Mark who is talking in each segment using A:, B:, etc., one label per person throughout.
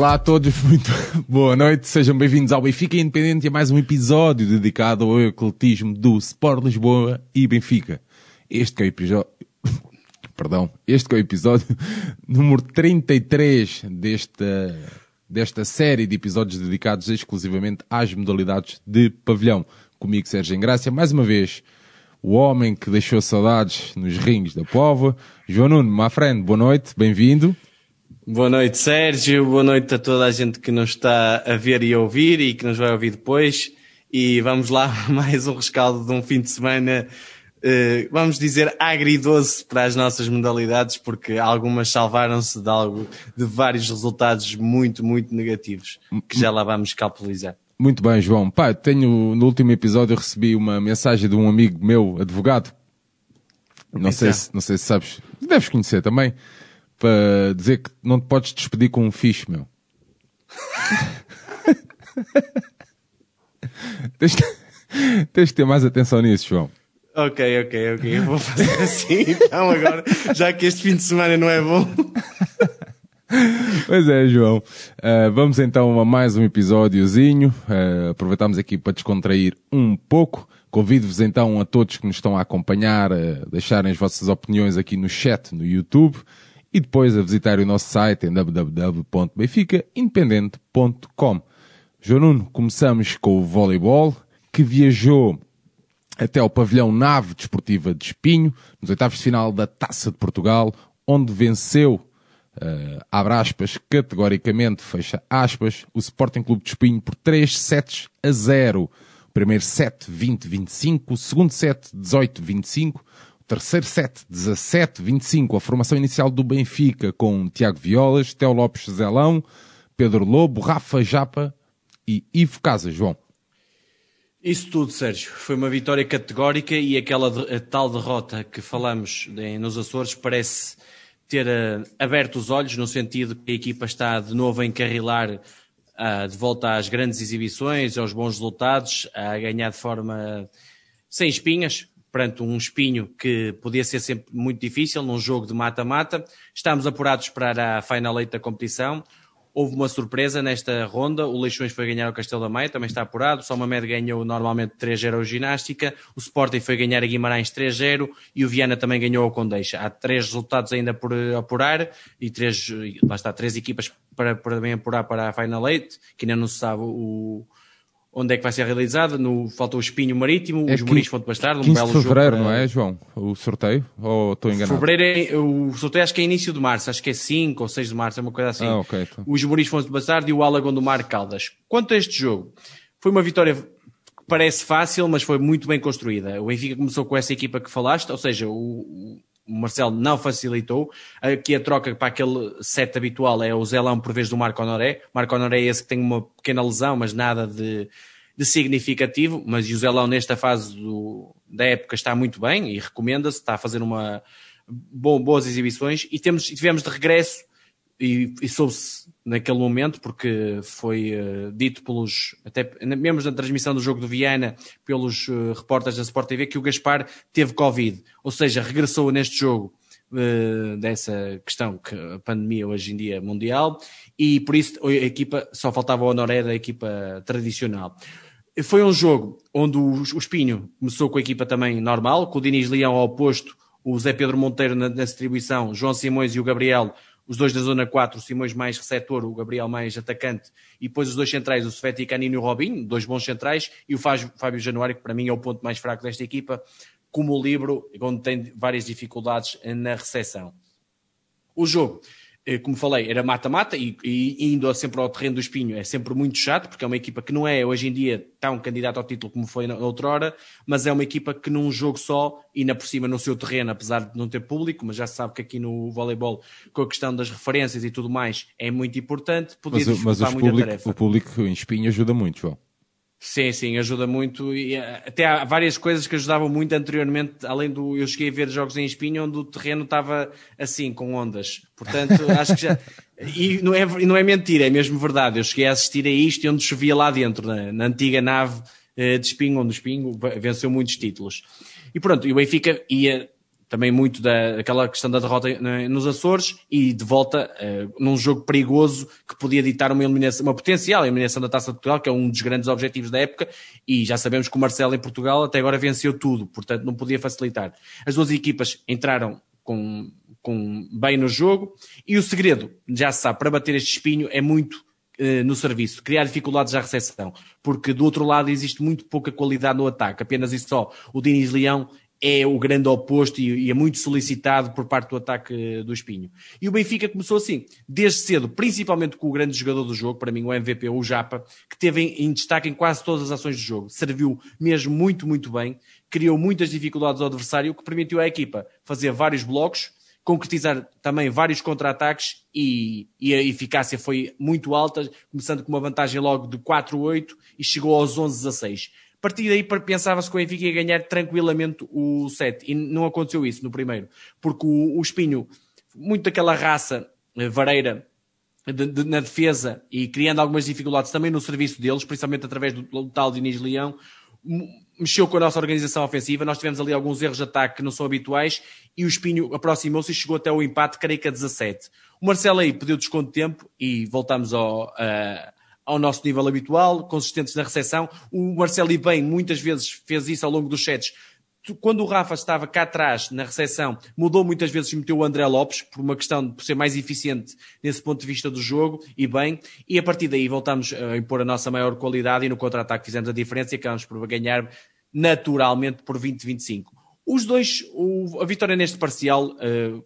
A: Olá a todos, muito boa noite, sejam bem-vindos ao Benfica Independente e a mais um episódio dedicado ao ecletismo do Sport Lisboa e Benfica. Este que é o episódio, perdão, este que é o episódio número 33 desta, desta série de episódios dedicados exclusivamente às modalidades de pavilhão. Comigo Sérgio Engrácia, mais uma vez, o homem que deixou saudades nos rings da Pova, João Nuno, my friend, boa noite, bem-vindo.
B: Boa noite, Sérgio. Boa noite a toda a gente que nos está a ver e a ouvir e que nos vai ouvir depois. E vamos lá, mais um rescaldo de um fim de semana, eh, vamos dizer, agridoce para as nossas modalidades, porque algumas salvaram-se de, algo, de vários resultados muito, muito negativos, que já lá vamos calculizar.
A: Muito bem, João. Pá, tenho, no último episódio recebi uma mensagem de um amigo meu, advogado. Não sei, se, não sei se sabes, deves conhecer também para dizer que não te podes despedir com um fixe, meu. tens, tens de ter mais atenção nisso, João.
B: Ok, ok, ok. Eu vou fazer assim então agora, já que este fim de semana não é bom.
A: Pois é, João. Uh, vamos então a mais um episódiozinho. Uh, aproveitamos aqui para descontrair um pouco. Convido-vos então a todos que nos estão a acompanhar a deixarem as vossas opiniões aqui no chat no YouTube e depois a visitar o nosso site em www.benficaindependente.com. João Nuno, começamos com o voleibol, que viajou até ao pavilhão Nave Desportiva de Espinho, nos oitavos de final da Taça de Portugal, onde venceu, uh, abre aspas, categoricamente, fecha aspas, o Sporting Clube de Espinho por 3 sets a 0. O primeiro set 20-25, o segundo set 18-25, Terceiro set, 17-25, a formação inicial do Benfica com Tiago Violas, Teo Lopes Zelão, Pedro Lobo, Rafa Japa e Ivo Casa, João.
B: Isso tudo, Sérgio. Foi uma vitória categórica e aquela de, tal derrota que falamos nos Açores parece ter uh, aberto os olhos no sentido que a equipa está de novo a encarrilar uh, de volta às grandes exibições, aos bons resultados, a ganhar de forma sem espinhas, perante um espinho que podia ser sempre muito difícil num jogo de mata-mata. Estamos apurados para a final eight da competição. Houve uma surpresa nesta ronda. O Leixões foi ganhar o Castelo da Maia, também está apurado. O Somamed ganhou normalmente 3-0 ao Ginástica. O Sporting foi ganhar a Guimarães 3-0 e o Viana também ganhou ao Condeixa. Há três resultados ainda por apurar e três, lá está, três equipas para, para também apurar para a Final Eight, que ainda não se sabe o, onde é que vai ser realizada. No, falta o Espinho Marítimo, é os Muris Fonte Bastardo,
A: um belo de fevereiro, jogo. não é, João? O sorteio? Ou estou enganado?
B: Fevereiro é, o sorteio acho que é início de março, acho que é 5 ou 6 de março, é uma coisa assim.
A: Ah, ok. Então.
B: Os Muris Fonte Bastardo e o Alagão do Mar Caldas. Quanto a este jogo, foi uma vitória que parece fácil, mas foi muito bem construída. O Benfica começou com essa equipa que falaste, ou seja, o Marcelo não facilitou. Aqui a troca para aquele set habitual é o Zelão por vez do Marco Honoré. Marco Honoré é esse que tem uma pequena lesão, mas nada de, de significativo. Mas o Zelão nesta fase do, da época está muito bem e recomenda-se, está a fazer uma boas exibições e temos, tivemos de regresso e, e soube-se naquele momento, porque foi uh, dito pelos, até mesmo na transmissão do jogo do Viana, pelos uh, repórteres da Sport TV, que o Gaspar teve Covid, ou seja, regressou neste jogo uh, dessa questão que a pandemia hoje em dia é mundial, e por isso a equipa, só faltava o Honoré da equipa tradicional. Foi um jogo onde o, o Espinho começou com a equipa também normal, com o Diniz Leão ao oposto, o Zé Pedro Monteiro na, na distribuição, João Simões e o Gabriel os dois da zona 4, o Simões mais receptor, o Gabriel mais atacante, e depois os dois centrais, o Sveti Canino e o Robinho, dois bons centrais, e o Fábio Januário, que para mim é o ponto mais fraco desta equipa, como o Libro, onde tem várias dificuldades na recepção. O jogo como falei, era mata-mata e, e, indo sempre ao terreno do espinho é sempre muito chato, porque é uma equipa que não é hoje em dia tão candidato ao título como foi na outrora, mas é uma equipa que num jogo só, e na por cima no seu terreno, apesar de não ter público, mas já se sabe que aqui no voleibol, com a questão das referências e tudo mais, é muito importante,
A: podia mas, mas muito público, a tarefa. o público em espinho ajuda muito, João.
B: Sim, sim, ajuda muito. E eh, até há várias coisas que ajudavam muito anteriormente, além do. Eu cheguei a ver jogos em espinho onde o terreno estava assim, com ondas. Portanto, acho que já. E não é, não é mentira, é mesmo verdade. Eu cheguei a assistir a isto onde chovia lá dentro, na, na antiga nave eh, de espinho, onde o espinho venceu muitos títulos. E pronto, e o Benfica ia também muito daquela questão da derrota nos Açores e de volta uh, num jogo perigoso que podia ditar uma eliminação, uma potencial eliminação da Taça de Portugal, que é um dos grandes objetivos da época, e já sabemos que o Marcelo em Portugal até agora venceu tudo, portanto não podia facilitar. As duas equipas entraram com, com bem no jogo e o segredo, já se sabe, para bater este espinho é muito eh, no serviço, criar dificuldades à recepção, porque do outro lado existe muito pouca qualidade no ataque, apenas e só. O Diniz Leão é o grande oposto e, e, é muito solicitado por parte do ataque do Espinho. E o Benfica começou assim, desde cedo, principalmente com o grande jogador do jogo, para mim o MVP, o Japa, que teve em, em destaque em quase todas as ações do jogo. Serviu mesmo muito, muito bem, criou muitas dificuldades ao adversário, o que permitiu à equipa fazer vários blocos, concretizar também vários contra-ataques e, e, a eficácia foi muito alta, começando com uma vantagem logo de 4-8 e chegou aos 11-16. A partir daí pensava-se que o Benfica ia ganhar tranquilamente o set e não aconteceu isso no primeiro, porque o, o Espinho, muito daquela raça eh, vareira de, de, na defesa e criando algumas dificuldades também no serviço deles, principalmente através do, do tal Diniz Leão, mexeu com a nossa organização ofensiva. Nós tivemos ali alguns erros de ataque que não são habituais e o Espinho aproximou-se e chegou até o empate, creio que a 17. O Marcelo aí pediu desconto de tempo e voltamos ao, uh, ao nosso nível habitual, consistentes na recepção. O Marcelo bem muitas vezes fez isso ao longo dos sets, quando o Rafa estava cá atrás na recepção, mudou muitas vezes e meteu o André Lopes por uma questão de ser mais eficiente nesse ponto de vista do jogo e bem, e a partir daí voltamos a impor a nossa maior qualidade e no contra-ataque fizemos a diferença e acabamos por ganhar naturalmente por 20-25. Os dois, o, a vitória neste parcial uh,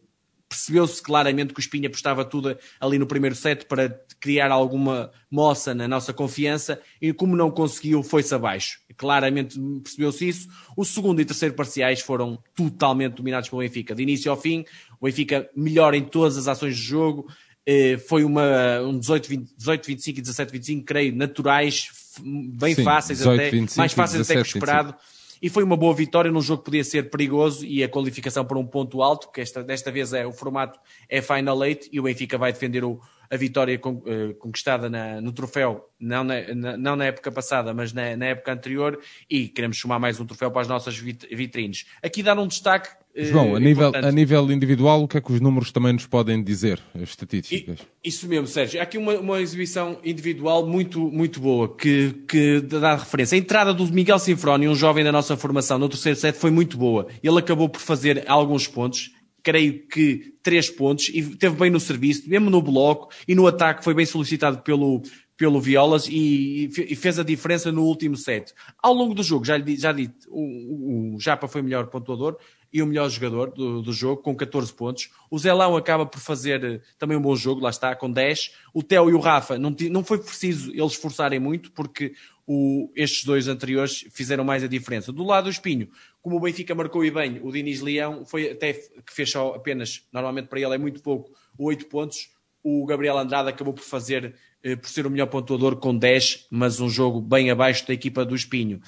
B: percebeu-se claramente que o Espinha apostava tudo ali no primeiro set para criar alguma moça na nossa confiança e como não conseguiu, foi-se abaixo. Claramente percebeu-se isso. O segundo e terceiro parciais foram totalmente dominados pelo Benfica. De início ao fim, o Benfica melhor em todas as ações de jogo. Eh, foi uma, um 18, 20, 18, 25 e 17, 25, creio, naturais, bem Sim, fáceis 18, até, 25, mais fáceis 17, até que o esperado. 25 e foi uma boa vitória num jogo que podia ser perigoso e a qualificação para um ponto alto, que esta, desta vez é o formato é Final Eight e o Benfica vai defender o, a vitória eh, conquistada na, no troféu, não na, na, não na época passada, mas na, na, época anterior, e queremos somar mais um troféu para as nossas vitrines. Aqui dar um destaque.
A: Eh, João, a nível, a nível individual, o que é que os números também nos podem dizer, as estatísticas?
B: Isso mesmo, Sérgio. Há aqui uma, uma exibição individual muito, muito boa, que, que dá referência. A entrada do Miguel Sinfroni, um jovem da nossa formação, no terceiro set, foi muito boa. Ele acabou por fazer alguns pontos creio que três pontos e teve bem no serviço, mesmo no bloco e no ataque foi bem solicitado pelo, pelo Violas e, fez a diferença no último set. Ao longo do jogo, já, já dito, o, o Japa foi o melhor pontuador e o melhor jogador do, do, jogo, com 14 pontos. O Zelão acaba por fazer eh, também um bom jogo, lá está, com 10. O Theo e o Rafa, não, não foi preciso eles esforçarem muito, porque o, estes dois anteriores fizeram mais a diferença. Do lado do Espinho, como o Benfica marcou e bem, o Diniz Leão foi até que fez só apenas, normalmente para ele é muito pouco, 8 pontos. O Gabriel Andrade acabou por fazer, eh, por ser o melhor pontuador com 10, mas um jogo bem abaixo da equipa do Espinho.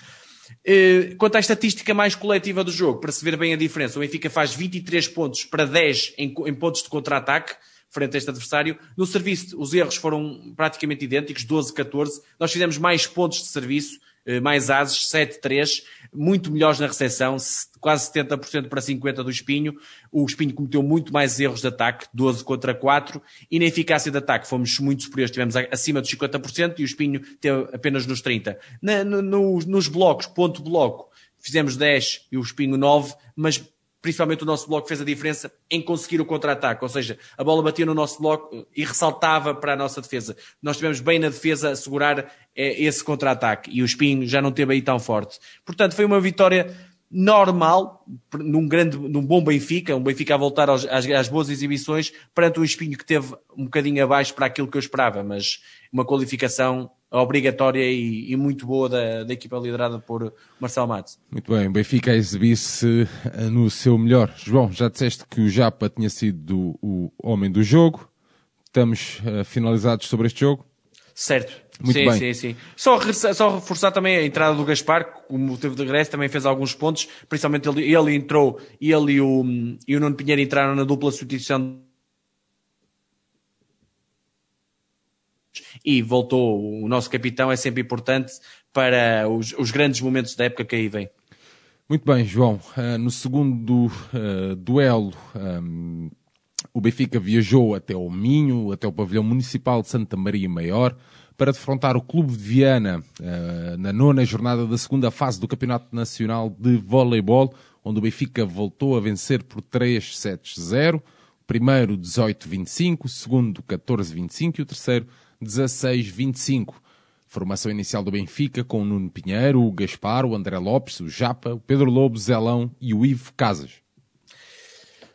B: Eh, quanto à estatística mais coletiva do jogo, para se ver bem a diferença, o Benfica faz 23 pontos para 10 em, em pontos de contra-ataque, frente a este adversário. No serviço, os erros foram praticamente idênticos, 12-14. Nós fizemos mais pontos de serviço, eh, mais ases, 7-3, muito melhores na recepção, quase 70% para 50% do Espinho. O Espinho cometeu muito mais erros de ataque, 12 contra 4, e na eficácia de ataque fomos muito superiores, tivemos acima dos 50% e o Espinho teve apenas nos 30%. Na, no, nos blocos, ponto bloco, fizemos 10 e o Espinho 9, mas principalmente o nosso bloco fez a diferença em conseguir o contra-ataque, ou seja, a bola batia no nosso bloco e ressaltava para a nossa defesa. Nós tivemos bem na defesa a segurar é, esse contra-ataque e o Espinho já não teve aí tão forte. Portanto, foi uma vitória normal, num grande, num bom Benfica, um Benfica a voltar aos, às, às, boas exibições, perante um Espinho que teve um bocadinho abaixo para aquilo que eu esperava, mas uma qualificação obrigatória e, e, muito boa da, da, equipa liderada por Marcelo Matos.
A: Muito bem, Benfica a exibir-se eh, no seu melhor. João, já disseste que o Japa tinha sido o homem do jogo. Estamos uh, finalizados sobre este jogo?
B: Certo. Muito sim, bem. sim, sim. Só, só reforçar também a entrada do Gaspar, como teve de regresso, também fez alguns pontos, principalmente ele, ele entrou, ele e o, e o Nuno Pinheiro entraram na dupla substituição e voltou o nosso capitão, é sempre importante para os, os grandes momentos da época que aí vem.
A: Muito bem, João. Uh, no segundo uh, duelo, um, o Benfica viajou até o Minho, até o pavilhão municipal de Santa Maria Maior, para defrontar o Clube de Viana uh, na nona jornada da segunda fase do Campeonato Nacional de Voleibol, onde o Benfica voltou a vencer por 3 sets 0 primeiro 18-25, o segundo 14-25 e o terceiro 16-25. Formação inicial do Benfica com o Nuno Pinheiro, o Gaspar, o André Lopes, o Japa, o Pedro Lobo, Zelão e o Ivo Casas.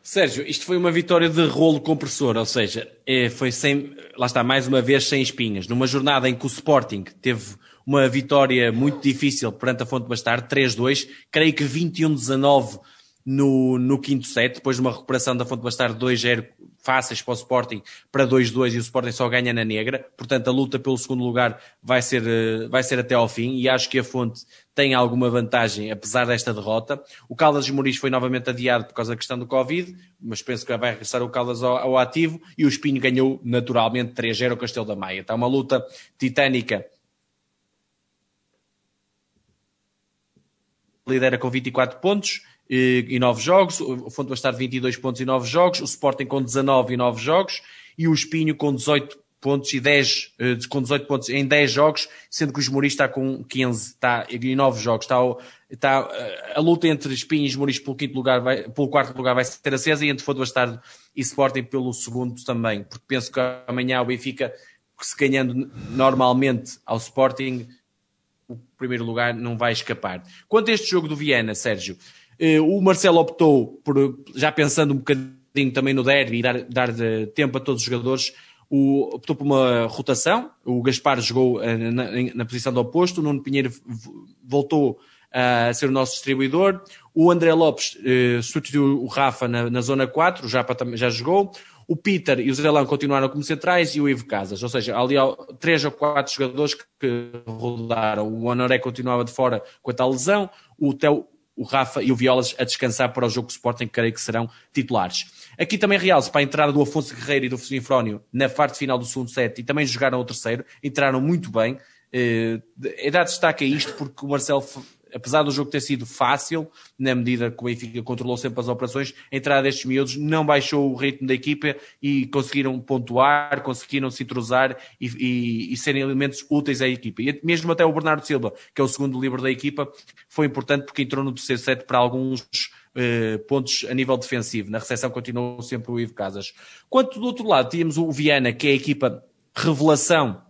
B: Sérgio, isto foi uma vitória de rolo compressor, ou seja, é, foi sem, lá está, mais uma vez sem espinhas. Numa jornada em que o Sporting teve uma vitória muito difícil perante a Fonte Bastar, 3-2, creio que 21-19 no, no quinto set, depois de uma recuperação da Fonte Bastar 2-0 fáceis para o Sporting para 2-2 e o Sporting só ganha na negra, portanto a luta pelo segundo lugar vai ser, eh, vai ser até ao fim. E acho que a Fonte tem alguma vantagem apesar desta derrota. O Caldas de Moris foi novamente adiado por causa da questão do Covid, mas penso que vai regressar o Caldas ao, ao ativo e o Espinho ganhou naturalmente 3-0 o Castelo da Maia. Está uma luta titânica lidera com 24 pontos, e 9 jogos, o Fonte Bastardo 22 pontos e 9 jogos, o Sporting com 19 e 9 jogos e o Espinho com 18 pontos e 10, eh, com 18 pontos em 10 jogos, sendo que o Esmoriz está com 15 está, e 9 jogos. Está, está, eh, a luta entre Espinho e Esmoriz pelo, quinto lugar vai, pelo quarto lugar vai ser acesa e entre Fonte Bastardo e Sporting pelo segundo também, porque penso que amanhã o Benfica, se ganhando normalmente ao Sporting, o primeiro lugar não vai escapar. Quanto a este jogo do Viana, Sérgio, eh, o Marcelo optou por, já pensando um bocadinho também no derby e dar, dar tempo a todos os jogadores, o, optou por uma rotação. O Gaspar jogou eh, na, na posição do oposto, o Nuno Pinheiro voltou a ser o nosso distribuidor. O André Lopes uh, substituiu o Rafa na, na zona 4, o Japa também já jogou. O Peter e o Zerelão continuaram como centrais e o Ivo Casas. Ou seja, ali há três ou quatro jogadores que rodaram. O Honoré continuava de fora com a tal lesão. O Theo o Rafa e o Violas a descansar para o jogo de Sporting, que creio que serão titulares. Aqui também realce para a entrada do Afonso Guerreiro e do Sinfrónio na parte final do segundo set e também jogaram o terceiro, entraram muito bem. É dar destaque a isto porque o Marcelo apesar do jogo ter sido fácil, na medida que o Benfica controlou sempre as operações, a entrada destes miúdos não baixou o ritmo da equipa e conseguiram pontuar, conseguiram se entrosar e, e, e serem elementos úteis à equipa. E mesmo até o Bernardo Silva, que é o segundo livre da equipa, foi importante porque entrou no terceiro set para alguns Uh, pontos a nível defensivo. Na recepção continuou sempre o Ivo Casas. Quanto do outro lado, tínhamos o Viana, que é a equipa revelação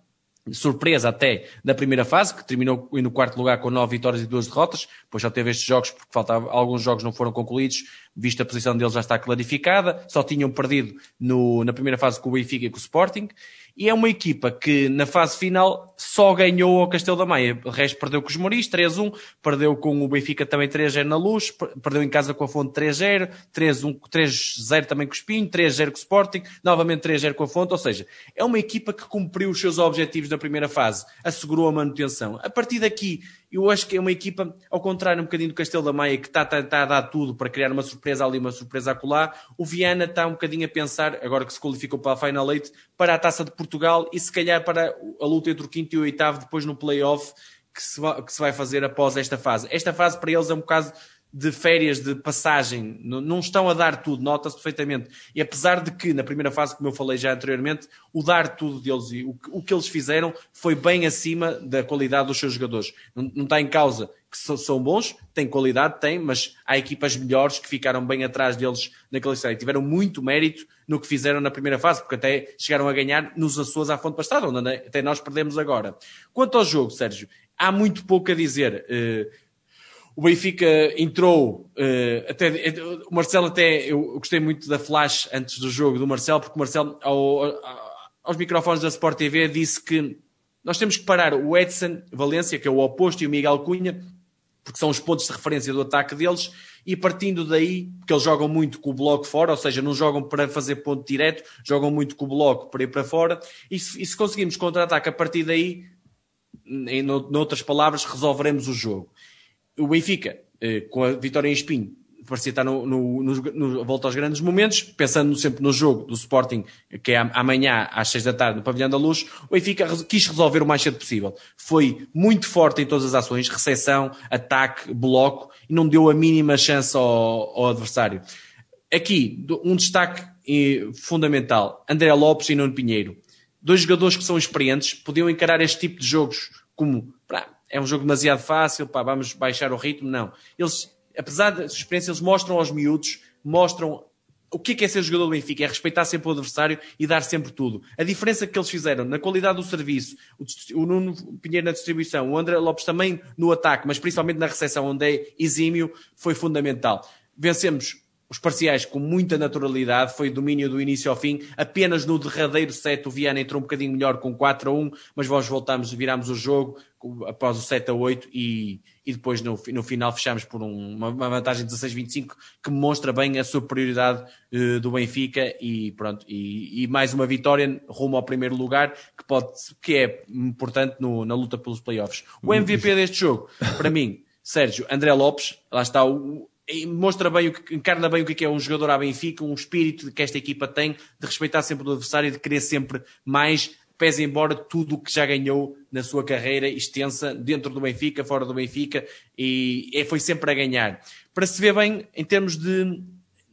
B: surpresa até da primeira fase, que terminou no quarto lugar com nove vitórias e duas derrotas, depois já teve estes jogos porque faltava, alguns jogos não foram concluídos, visto a posição deles já está clarificada, só tinham perdido no, na primeira fase com o Benfica e com o Sporting, e é uma equipa que na fase final só ganhou ao Castelo da Maia. O resto perdeu com os Moris, 3-1, perdeu com o Benfica também 3-0 na Luz, perdeu em casa com a Fonte 3-0, 3-0 também com o Espinho, 3-0 com o Sporting, novamente 3-0 com a Fonte, ou seja, é uma equipa que cumpriu os seus objetivos na primeira fase, assegurou a manutenção. A partir daqui, eu acho que é uma equipa, ao contrário um bocadinho do Castelo da Maia, que está, está, está a dar tudo para criar uma surpresa ali, uma surpresa acolá. O Viana está um bocadinho a pensar, agora que se qualificou para a Final Eight, para a Taça de Portugal e se calhar para a luta entre o quinto e o oitavo depois no play-off que se, vai, fazer após esta fase. Esta fase para eles é um bocado de férias de passagem, não estão a dar tudo, nota-se perfeitamente. E apesar de que, na primeira fase, como eu falei já anteriormente, o dar tudo deles e o, o que eles fizeram foi bem acima da qualidade dos seus jogadores. Não, não está em causa que são, são bons, têm qualidade, têm, mas há equipas melhores que ficaram bem atrás deles naquela série. Tiveram muito mérito no que fizeram na primeira fase, porque até chegaram a ganhar nos Açores à Fonte Pastada, onde até nós perdemos agora. Quanto ao jogo, Sérgio, há muito pouco a dizer. Uh, o Benfica entrou, uh, até, o Marcelo até, eu gostei muito da flash antes do jogo do Marcelo, porque o Marcelo ao, ao, aos microfones da Sport TV disse que nós temos que parar o Edson Valência, que é o oposto, e o Miguel Cunha, porque são os pontos de referência do ataque deles, e partindo daí, porque eles jogam muito com o bloco fora, ou seja, não jogam para fazer ponto direto, jogam muito com o bloco para ir para fora, e se, e se conseguimos contra-ataque a partir daí, em, noutras palavras, resolveremos o jogo o Benfica, eh, com a vitória em Espinho, parecia estar no, no, no, no, volta aos grandes momentos, pensando sempre no jogo do Sporting, que é amanhã às seis da tarde no Pavilhão da Luz, o Benfica quis resolver o mais cedo possível. Foi muito forte em todas as ações, recepção, ataque, bloco, e não deu a mínima chance ao, ao adversário. Aqui, um destaque eh, fundamental, André Lopes e Nuno Pinheiro. Dois jogadores que são experientes, podiam encarar este tipo de jogos como, é um jogo demasiado fácil, pá, vamos baixar o ritmo, não. Eles apesar da experiência, eles mostram aos miúdos, mostram o que é, ser jogador do Benfica, é respeitar sempre o adversário e dar sempre tudo. A diferença que eles fizeram na qualidade do serviço, o Nuno Pinheiro na distribuição, o André Lopes também no ataque, mas principalmente na recepção, onde é exímio, foi fundamental. Vencemos os parciais com muita naturalidade, foi domínio do início ao fim. Apenas no derradeiro set o Viana entrou um bocadinho melhor com 4 a 1, mas nós voltamos, viramos o jogo após o 7 a 8 e, e depois no, no final fechamos por um, uma, uma, vantagem de 16-25 que mostra bem a superioridade uh, do Benfica e pronto, e, e, mais uma vitória rumo ao primeiro lugar que, pode, que é importante no, na luta pelos playoffs. O MVP deste jogo, para mim, Sérgio, André Lopes, lá está o, mostra bem, o que, encarna bem o que é, é um jogador à Benfica, um espírito que esta equipa tem de respeitar sempre o adversário de querer sempre mais, pese embora tudo o que já ganhou na sua carreira extensa, dentro do Benfica, fora do Benfica, e, foi sempre a ganhar. Para se ver bem, em termos de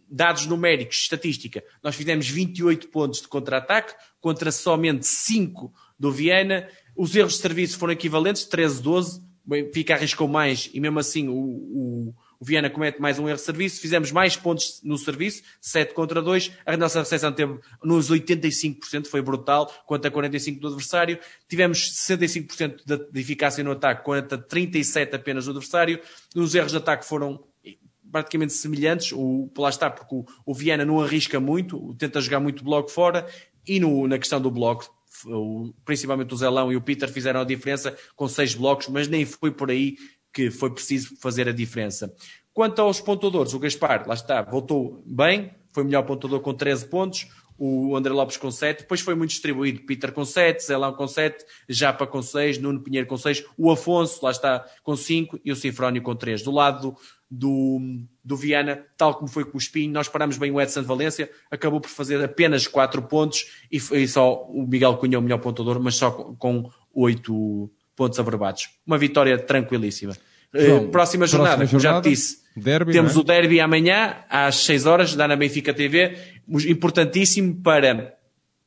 B: dados numéricos, estatística, nós fizemos 28 pontos de contra-ataque, contra somente 5 do Viena, os erros de serviço foram equivalentes, 13-12, o Benfica arriscou mais, e mesmo assim o, o o Viana comete mais um erro de serviço, fizemos mais pontos no serviço, 7 contra 2, a nossa recepção teve nos 85%, foi brutal, quanto a 45% do adversário, tivemos 65% de eficácia no ataque, quanto a 37% apenas do adversário, os erros de ataque foram praticamente semelhantes, o, lá está, porque o, o Viana não arrisca muito, tenta jogar muito bloco fora, e no, na questão do bloco, o, principalmente o Zelão e o Peter fizeram a diferença com seis blocos, mas nem foi por aí que foi preciso fazer a diferença. Quanto aos pontuadores, o Gaspar, lá está, voltou bem, foi melhor pontuador com 13 pontos, o André Lopes com 7, depois foi muito distribuído, Peter com 7, Zelão com 7, Japa com 6, Nuno Pinheiro com 6, o Afonso, lá está, com 5 e o Sinfrónio com 3. Do lado do, do Viana, tal como foi com o Espinho, nós paramos bem o Edson de Valência, acabou por fazer apenas 4 pontos e, foi só o Miguel Cunha o melhor pontuador, mas só com, com 8 pontos averbados. Uma vitória tranquilíssima. Eh, João, próxima, jornada, próxima jornada, já te disse. Derby, temos é? o derby amanhã, às 6 horas, da na Benfica TV. Importantíssimo para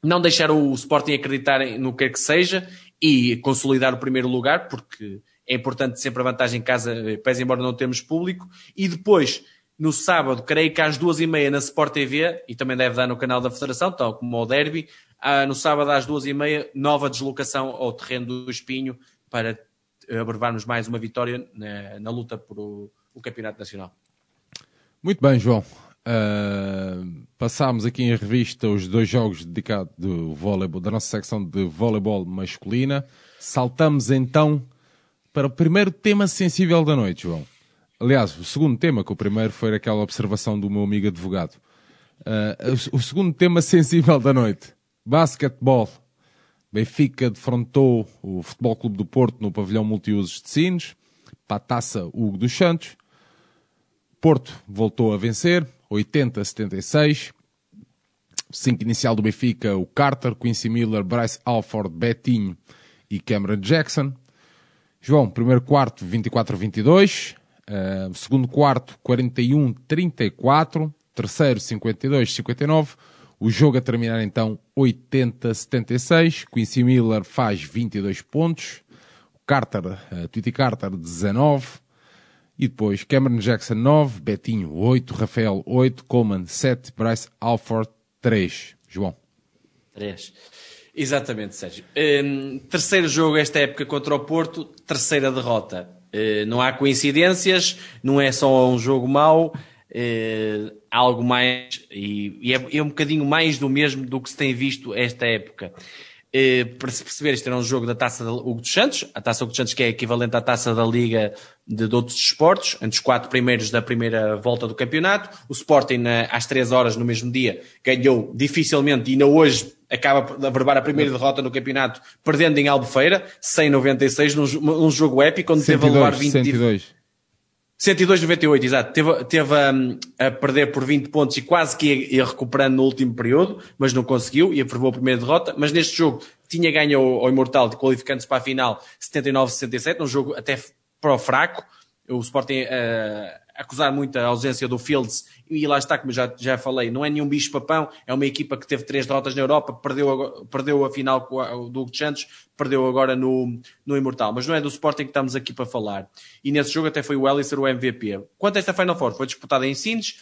B: não deixar o Sporting acreditar no que quer que seja e consolidar o primeiro lugar, porque é importante sempre a vantagem em casa, eh, pese embora não temos público. E depois, no sábado, creio que às duas e meia na Sport TV, e também deve dar no canal da Federação, tal como o Derby, ah, no sábado às duas e meia, nova deslocação ao terreno do Espinho para abrevarmos mais uma vitória na, na luta por o, o, Campeonato Nacional.
A: Muito bem, João. Uh, passámos aqui em revista os dois jogos dedicados do voleibol, da nossa secção de voleibol masculina. Saltamos então para o primeiro tema sensível da noite, João. Aliás, o segundo tema, que o primeiro foi aquela observação do meu amigo advogado. Uh, o, o segundo tema sensível da noite: basquetebol. Benfica defrontou o Futebol Clube do Porto no pavilhão multiusos de Sines, para a taça Hugo dos Santos. Porto voltou a vencer, 80-76. Cinco inicial do Benfica, o Carter, Quincy Miller, Bryce Alford, Betinho e Cameron Jackson. João, primeiro quarto, 24-22. Uh, segundo quarto, 41-34. Terceiro, 52-59. O jogo a terminar então 80-76. Quincy Miller faz 22 pontos. Carter, uh, Tweety Carter 19. E depois Cameron Jackson 9, Betinho 8, Rafael 8, Coleman 7, Bryce Alford 3. João.
B: 3. Exatamente, Sérgio. Um, terceiro jogo esta época contra o Porto, terceira derrota. Uh, não há coincidências, não é só um jogo mau eh, algo mais, e, e é, é, um bocadinho mais do mesmo do que se tem visto esta época. Eh, para se perceber, este era um jogo da Taça da Hugo dos Santos, a Taça Hugo dos Santos que é equivalente à Taça da Liga de, de outros esportes, entre os quatro primeiros da primeira volta do campeonato. O Sporting, na, às três horas no mesmo dia, ganhou dificilmente e ainda hoje acaba de averbar a primeira derrota no campeonato, perdendo em Albufeira, 196, num, num jogo épico, onde 102, teve a levar 20... 102. 102,98, exato. Teve, teve a, a, perder por 20 pontos e quase que ia, ia, recuperando no último período, mas não conseguiu e aprovou a primeira derrota. Mas neste jogo tinha ganho ao, ao Imortal, qualificando-se para a final 79-67, um jogo até para o fraco. O Sporting uh, acusar muito a ausência do Fields, e lá está, como já, já falei, não é nenhum bicho-papão, é uma equipa que teve três derrotas na Europa, perdeu, perdeu a final com o Hugo Santos, perdeu agora no, no Imortal, mas não é do Sporting que estamos aqui para falar. E nesse jogo até foi o Ellisser o MVP. Quanto a esta Final Four, foi disputada em Sines,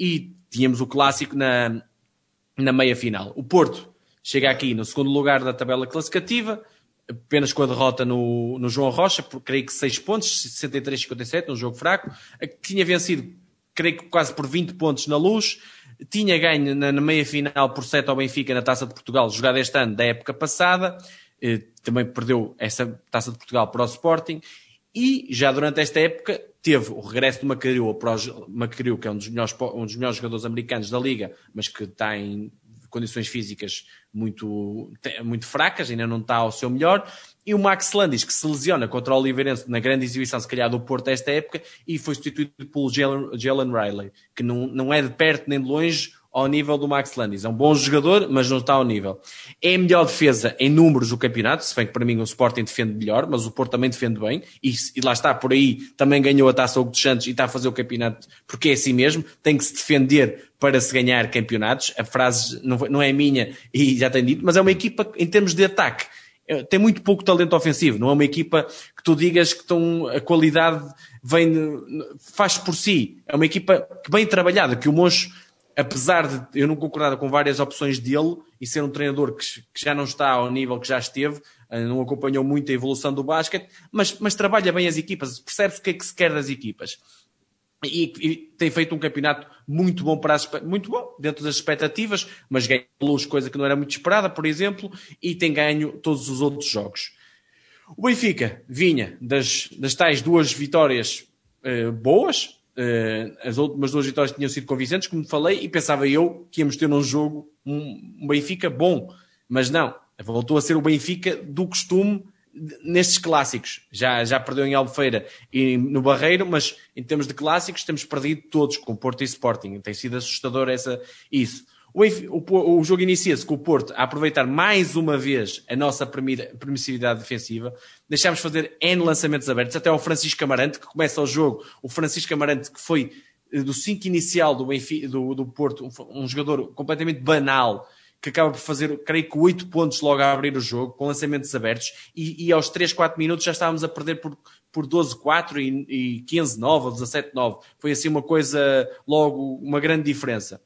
B: e tínhamos o clássico na, na meia final. O Porto chega aqui no segundo lugar da tabela classificativa, apenas com a derrota no, no João Rocha, por creio que 6 pontos, 63-57, num jogo fraco, tinha vencido, creio que quase por 20 pontos na luz, tinha ganho na, na meia final por 7 ao Benfica na Taça de Portugal, jogada este ano da época passada, eh, também perdeu essa Taça de Portugal para o Sporting, e já durante esta época teve o regresso de Macariu, Macariu que é um dos, melhores, um dos melhores jogadores americanos da Liga, mas que está em condições físicas muito, muito fracas, ainda não está ao seu melhor. E o Max Landis, que se lesiona contra o Oliveirense na grande exibição, se calhar, do Porto esta época, e foi substituído pelo Jalen Riley, que não, não é de perto nem de longe ao nível do Max Landis. É um bom jogador, mas não está ao nível. É a melhor defesa em números do campeonato, se bem que para mim o Sporting defende melhor, mas o Porto também defende bem, e, e lá está, por aí também ganhou a taça Hugo dos Santos e está a fazer o campeonato porque é assim mesmo, tem que se defender para se ganhar campeonatos. A frase não, não é minha e já tenho dito, mas é uma equipa em termos de ataque é, tem muito pouco talento ofensivo. Não é uma equipa que tu digas que estão, a qualidade vem, faz por si. É uma equipa bem trabalhada, que o Moncho apesar de eu não concordar com várias opções dele e ser um treinador que, que, já não está ao nível que já esteve, eh, não acompanhou muito a evolução do basquete, mas, mas trabalha bem as equipas, percebe-se o que é que se quer das equipas. E, e, tem feito um campeonato muito bom para as, muito bom dentro das expectativas, mas ganha luz, coisa que não era muito esperada, por exemplo, e tem ganho todos os outros jogos. O Benfica vinha das, das tais duas vitórias eh, boas, as últimas duas vitórias tinham sido convincentes, como falei, e pensava eu que íamos ter num jogo um, Benfica bom, mas não, voltou a ser o Benfica do costume nestes clássicos. Já, já perdeu em Albufeira e no Barreiro, mas em termos de clássicos temos perdido todos com Porto e Sporting. Tem sido assustador essa, isso. O, o, o jogo inicia-se com o Porto a aproveitar mais uma vez a nossa permissividade defensiva. Deixámos fazer N lançamentos abertos, até ao Francisco Amarante, que começa o jogo. O Francisco Amarante, que foi eh, do 5 inicial do, do, do Porto, um, um jogador completamente banal, que acaba por fazer, creio que, 8 pontos logo a abrir o jogo, com lançamentos abertos, e, e aos 3, 4 minutos já estávamos a perder por, por 12-4 e, e 15-9 ou 17-9. Foi assim uma coisa, logo, uma grande diferença.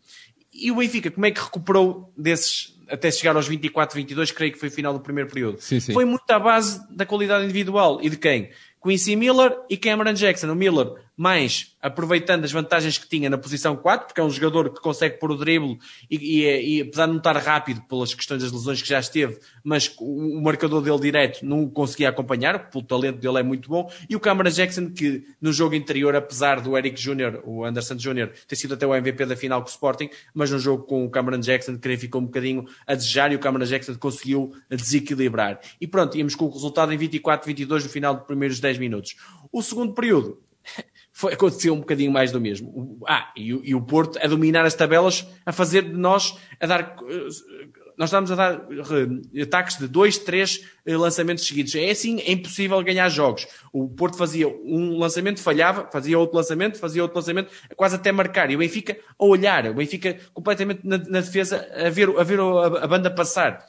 B: E o Benfica, como é que recuperou desses até chegar aos 24, 22, creio que foi o final do primeiro período?
A: Sim, sim.
B: Foi muito à base da qualidade individual. E de quem? Quincy Miller e Cameron Jackson. O Miller, mais aproveitando as vantagens que tinha na posição 4, porque é um jogador que consegue pôr o drible e, e, e apesar de não estar rápido pelas questões das lesões que já esteve, mas o, o marcador dele direto não o conseguia acompanhar, porque o talento dele é muito bom. E o Cameron Jackson, que no jogo anterior, apesar do Eric Jr., o Anderson Jr., ter sido até o MVP da final com o Sporting, mas no jogo com o Cameron Jackson, ficou um bocadinho a desejar e o Cameron Jackson conseguiu desequilibrar. E pronto, íamos com o resultado em 24-22 no final dos primeiros 10 minutos. O segundo período foi, aconteceu um bocadinho mais do mesmo. Ah, e, e, o Porto a dominar as tabelas, a fazer de nós, a dar, nós estamos a dar uh, ataques de dois, três uh, lançamentos seguidos. É assim, é impossível ganhar jogos. O Porto fazia um lançamento, falhava, fazia outro lançamento, fazia outro lançamento, quase até marcar. E o Benfica a olhar, o Benfica completamente na, na defesa, a ver, a ver a, a banda passar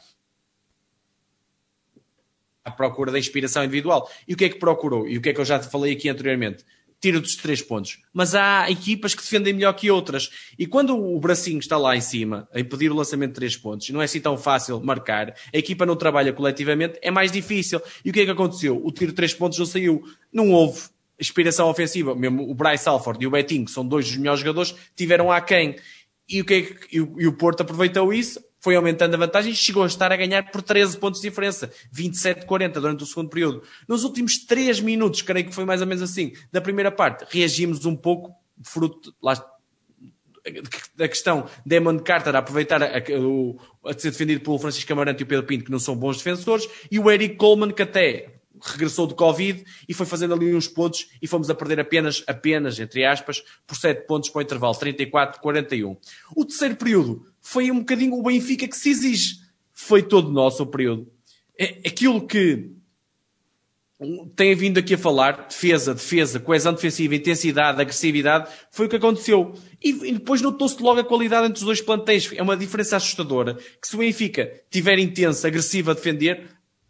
B: à procura da inspiração individual. E o que é que procurou? E o que é que eu já te falei aqui anteriormente? Tira dos três pontos. Mas há equipas que defendem melhor que outras. E quando o bracinho está lá em cima, a impedir o lançamento de três pontos, não é assim tão fácil marcar, a equipa não trabalha coletivamente, é mais difícil. E o que é que aconteceu? O tiro de três pontos não saiu. Não houve inspiração ofensiva. Mesmo o Bryce Alford e o Betinho, que são dois dos melhores jogadores, tiveram a quem. E o, que é que, e o Porto aproveitou isso, foi aumentando a vantagem e chegou a estar a ganhar por 13 pontos de diferença, 27-40 durante o segundo período. Nos últimos 3 minutos, creio que foi mais ou menos assim, da primeira parte, reagimos um pouco, fruto lá, da questão de Emond Carter a aproveitar a, a, a, ser defendido pelo Francisco Amarante e o Pedro Pinto, que não são bons defensores, e o Eric Coleman, que até regressou do Covid e foi fazendo ali uns pontos e fomos a perder apenas, apenas, entre aspas, por 7 pontos para o intervalo, 34-41. O terceiro período foi um bocadinho o Benfica que se exige. Foi todo nosso o período. É, aquilo que tem vindo aqui a falar, defesa, defesa, coesão defensiva, intensidade, agressividade, foi o que aconteceu. E, e depois notou-se logo a qualidade entre os dois plantéis. É uma diferença assustadora. Que se o Benfica tiver intenso, agressivo a defender,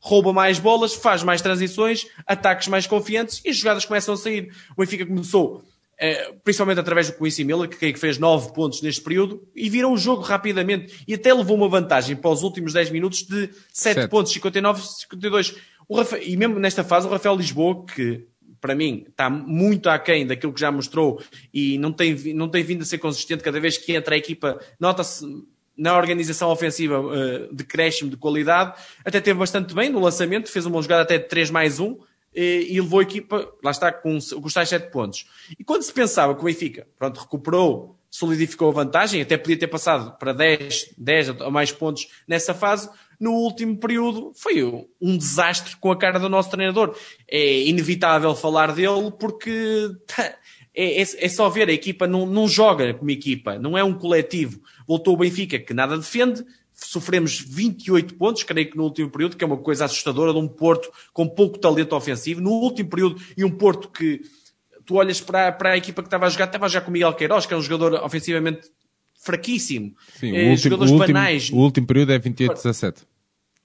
B: rouba mais bolas, faz mais transições, ataques mais confiantes e as jogadas começam a sair. O Benfica começou, eh, principalmente através do Quincy Miller, que fez 9 pontos neste período, e viram o jogo rapidamente e até levou uma vantagem para os últimos 10 minutos de 7, 7. pontos, 59-52. E mesmo nesta fase, o Rafael Lisboa, que para mim está muito aquém daquilo que já mostrou e não tem, não tem vindo a ser consistente cada vez que entra a equipa, nota-se na organização ofensiva uh, de crescimento de qualidade, até teve bastante bem no lançamento, fez uma jogada até de 3 mais 1 e, e levou a equipa, lá está, com, com os tais 7 pontos. E quando se pensava que o Benfica, pronto, recuperou, solidificou a vantagem, até podia ter passado para 10, 10 ou mais pontos nessa fase, no último período foi um desastre com a cara do nosso treinador. É inevitável falar dele porque é, é, é, só ver, a equipa não, não joga como equipa, não é um coletivo. Voltou o Benfica, que nada defende, sofremos 28 pontos, creio que no último período, que é uma coisa assustadora, de um Porto com pouco talento ofensivo, no último período, e um Porto que tu olhas para, para a equipa que estava a jogar, estava a jogar com o Miguel Queiroz, que é um jogador ofensivamente fraquíssimo.
A: Sim, eh, último, jogadores o último, banais. O último período é 28-17.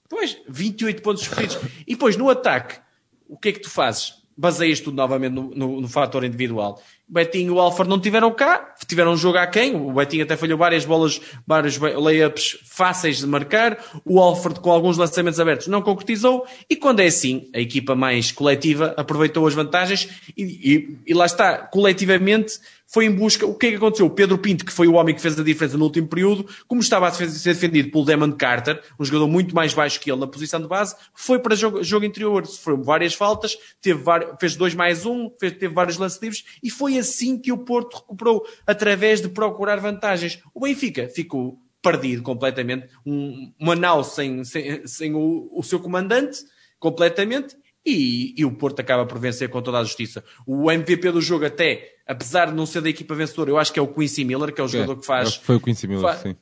B: Pois, 28 pontos sofridos. e depois, no ataque, o que é que tu fazes? Baseias tudo novamente no, no, no fator individual. Betinho e o Alfred não tiveram cá, tiveram um jogo a quem? O Betinho até falhou várias bolas, vários layups fáceis de marcar. O Alfred, com alguns lançamentos abertos, não concretizou. E quando é assim, a equipa mais coletiva aproveitou as vantagens e, e, e lá está, coletivamente foi em busca. O que é que aconteceu? O Pedro Pinto, que foi o homem que fez a diferença no último período, como estava a ser defendido pelo Demon Carter, um jogador muito mais baixo que ele na posição de base, foi para jogo, jogo interior. Foram várias faltas, teve fez dois mais um, fez, teve vários lances livres e foi assim que o Porto recuperou, através de procurar vantagens. O Benfica ficou perdido completamente, um, uma nau sem, sem, sem o, o seu comandante, completamente, e, e, o Porto acaba por vencer com toda a justiça. O MVP do jogo até, apesar de não ser da equipa vencedora, eu acho que é o Quincy Miller, que é o jogador é, que faz...
A: Foi o Quincy Miller, faz, sim.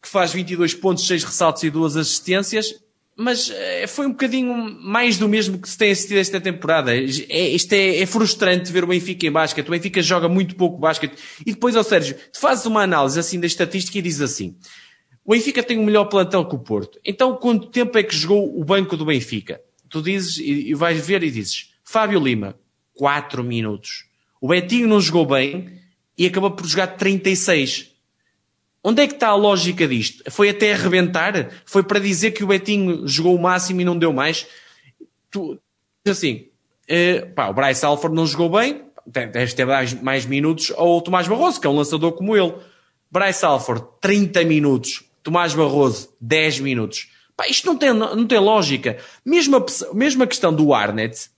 B: Que faz 22 pontos, 6 ressaltos e 2 assistências, mas é, foi um bocadinho mais do mesmo que se tem assistido esta temporada. É, isto é, é, frustrante ver o Benfica em basquete. O Benfica joga muito pouco basquete. E depois, ó Sérgio, tu fazes uma análise assim da estatística e dizes assim, o Benfica tem um melhor plantel que o Porto. Então, quanto tempo é que jogou o banco do Benfica? tu dizes e vais ver e dizes Fábio Lima, 4 minutos. O Betinho não jogou bem e acabou por jogar 36. Onde é que está a lógica disto? Foi até arrebentar? Foi para dizer que o Betinho jogou o máximo e não deu mais? Tu, assim, uh, pá, o Bryce Alford não jogou bem, deve ter mais, mais minutos, ou o Tomás Barroso, que é um lançador como ele. Bryce Alford, 30 minutos. Tomás Barroso, 10 minutos. Pá, isto não tem, não tem lógica. Mesmo a, mesmo a questão do Arnett,